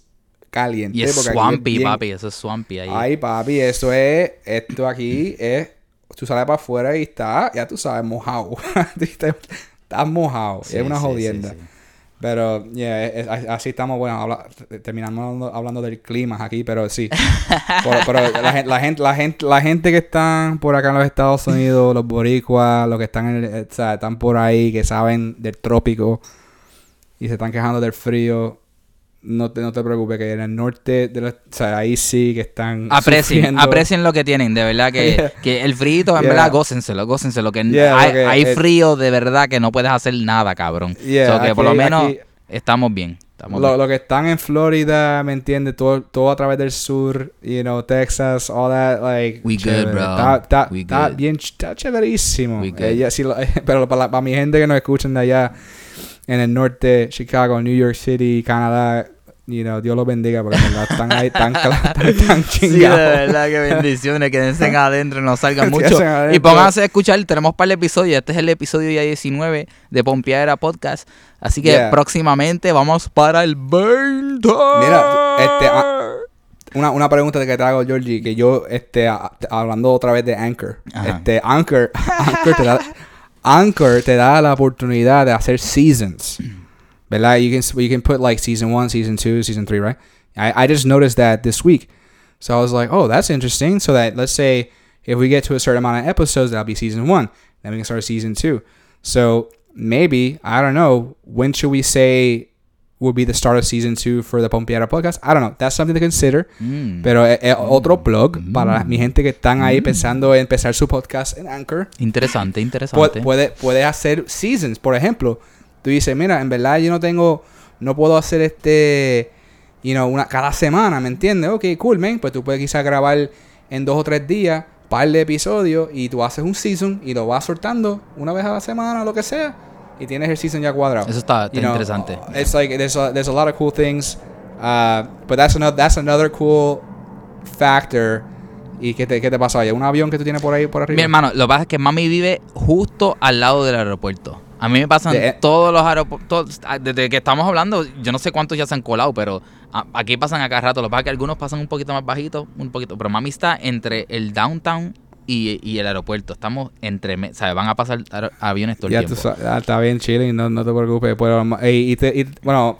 caliente. Y es porque swampy, bien- papi. Eso es swampy ahí. Ay, papi, esto es, esto aquí es, tú sales para afuera y está, ya tú sabes, mojado. [LAUGHS] Estás mojado, Sí, es una sí, jodienda. sí. Pero, yeah, es- es- así estamos, bueno, habla- terminamos hablando, hablando del clima aquí, pero sí. [LAUGHS] pero pero la, gen- la gente, la, gente, la gente que están por acá en los Estados Unidos, los boricuas, los que están, en el- o sea, están por ahí, que saben del trópico y se están quejando del frío, no te, no te preocupes, que en el norte, de los- o sea, ahí sí que están Aprecien, sufriendo. aprecien lo que tienen, de verdad que, Yeah. que el frío, en Yeah. verdad, gócenselo, gócenselo, que Yeah, hay, porque hay frío de verdad que no puedes hacer nada, cabrón. Yeah, So que por lo aquí- menos aquí- estamos bien. Estamos Lo, bien. lo que están en Florida, ¿me entiendes? Todo, todo a través del sur, you know, Texas, all that, like... We good, chévere. bro. Está, está- We está good. bien, está chéverísimo. We good. Eh, sí lo- [LAUGHS] pero para, la- para mi gente que nos escuchan de allá, en el norte, Chicago, New York City, Canadá, you know, Dios los bendiga, porque están ahí tan, [LAUGHS] tan, tan Sí, de chingados. verdad que bendiciones, quédense [LAUGHS] adentro, no salgan mucho. Y pónganse a escuchar, tenemos un par de episodios, este es el episodio ya 19 de Pompeadera Podcast, así que Yeah. próximamente vamos para el 20. Mira, este, ah, Una, una pregunta que te hago, Georgie, que yo, este, a- hablando otra vez de Anchor. Ajá. Este, Anchor, [LAUGHS] Anchor te da, Anchor te da la oportunidad de hacer seasons. ¿Verdad? You can, you can put like season one, season two, season three, right? I, I just noticed that this week. So I was like, oh, that's interesting. So that, let's say, if we get to a certain amount of episodes, that'll be season one. Then we can start season two. So maybe, I don't know, when should we say would be the start of season two for the Pompeada podcast? I don't know. That's something to consider. Mm. Pero es, es otro plug para mi gente que están ahí pensando en empezar su podcast en Anchor. Interesante, Pu- interesante. Puede, puede hacer seasons. Por ejemplo, tú dices, mira, en verdad yo no tengo, no puedo hacer este, you know, una, cada semana, ¿me entiendes? Ok, cool, man. Pues tú puedes quizás grabar en dos o tres días, par de episodios, y tú haces un season y lo vas soltando una vez a la semana o lo que sea, y el season ya cuadrado. Eso está, está You know, interesante. It's like there's a, there's a lot of cool things, uh, but that's another that's another cool factor. ¿Y qué te, qué te pasó? ¿Hay un avión que tú tienes por ahí por arriba? Mi hermano, lo que pasa es que mami vive justo al lado del aeropuerto. A mí me pasan De- todos los aeropuertos. Desde que estamos hablando, yo no sé cuántos ya se han colado, pero a- aquí pasan a cada rato. Lo que pasa es que algunos pasan un poquito más bajitos, un poquito. Pero mami está entre el downtown y, y el aeropuerto. Estamos entre. O sea, van a pasar aviones todo el Ya tú tiempo. sabes, ah, está bien chilling, no, no te preocupes. Pero, y, y te- y- bueno,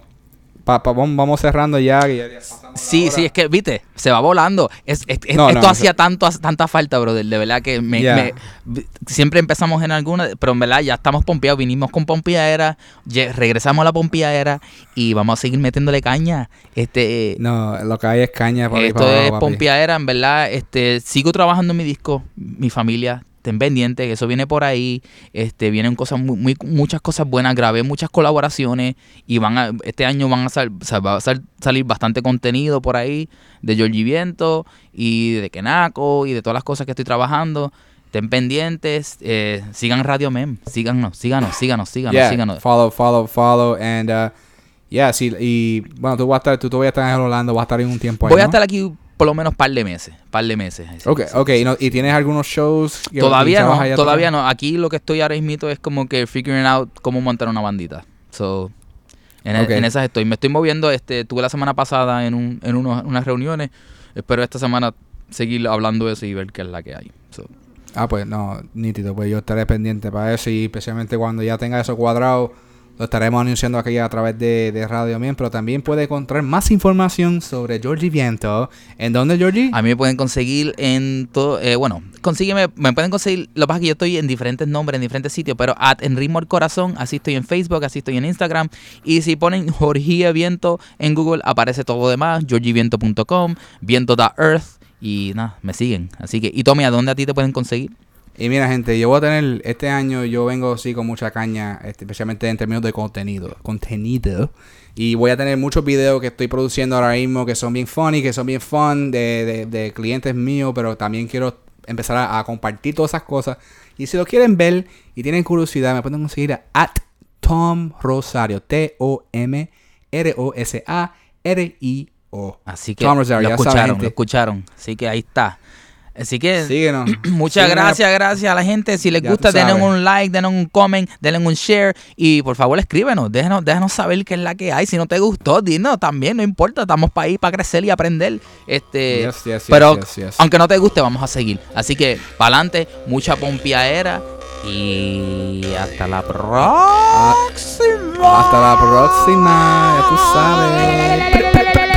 pa- pa- vamos cerrando ya. ya- Sí, hora. sí, es que, viste, se va volando. Es, es- es- No, esto no, hacía tanto, tanta falta, brother. De verdad que me, Yeah. me- vi- siempre empezamos en alguna, pero en verdad ya estamos pompeados. Vinimos con pompeadera, ye- regresamos a la pompeadera y vamos a seguir metiéndole caña. Este, No, lo que hay es caña para esto es pompeadera, en verdad. Este, sigo trabajando en mi disco, mi familia. Estén pendientes, eso viene por ahí. Este, vienen cosas muy, muy- muchas cosas buenas. Grabé muchas colaboraciones y van a, este año van a, sal- va a sal- salir bastante contenido por ahí de Georgie Viento y de Kenako y de todas las cosas que estoy trabajando. Estén pendientes, eh, sigan Radio Mem, síganos, síganos, síganos, síganos, Yeah, síganos. follow, follow, follow. And, uh, yeah, sí, y bueno, tú vas a estar, tú todavía estás en Orlando, vas a estar en un tiempo ahí, Voy a ¿no? estar aquí por lo menos par de meses, par de meses. así. Ok, ok, y, no- y tienes algunos shows que Todavía no, allá todavía atrás? no. Aquí lo que estoy ahora mismo es como que figuring out cómo montar una bandita. So, en, e- en esas estoy. Me estoy moviendo. Este, tuve la semana pasada en, un, en unos- unas reuniones. Espero esta semana seguir hablando de eso y ver qué es la que hay. So, Ah, pues no, nítido, pues yo estaré pendiente para eso y especialmente cuando ya tenga eso cuadrado, lo estaremos anunciando aquí a través de, Radio Mien, pero también puede encontrar más información sobre Georgie Viento. ¿En dónde, Georgie? a mí me pueden conseguir en todo. eh, bueno, consígueme. Me pueden conseguir. Lo que pasa que yo estoy en diferentes nombres, en diferentes sitios. Pero at en ritmo al corazón. Así estoy en Facebook, así estoy en Instagram. Y si ponen [LAUGHS] Jorge Viento en Google, aparece todo lo demás. georgieviento.com, viento.earth. Y nada, me siguen. Así que, y Tommy, ¿a dónde a ti te pueden conseguir? Y mira, gente, yo voy a tener, este año yo vengo así con mucha caña, este, especialmente en términos de contenido. Contenido. Y voy a tener muchos videos que estoy produciendo ahora mismo que son bien funny, que son bien fun de, de- de clientes míos, pero también quiero empezar a, a compartir todas esas cosas. Y si lo quieren ver y tienen curiosidad, me pueden conseguir a at Tom Rosario. T-O-M-R-O-S-A-R-I-O. Así que Tom Rosario, lo escucharon, lo escucharon. Así que ahí está. Así que Síguenos. [CLEARS THROAT] muchas Síguenos. gracias, gracias a la gente. Si les Ya gusta, denle un like, denle un comment, denle un share y por favor escríbenos, déjenos, déjenos saber qué es la que hay. Si no te gustó, dinos también, no importa, estamos para ahí para crecer y aprender. Este, Yes, yes, yes, pero yes, yes. aunque no te guste, vamos a seguir. Así que para adelante, mucha pompiadera Y hasta la próxima. Hasta la próxima, ya tú sabes.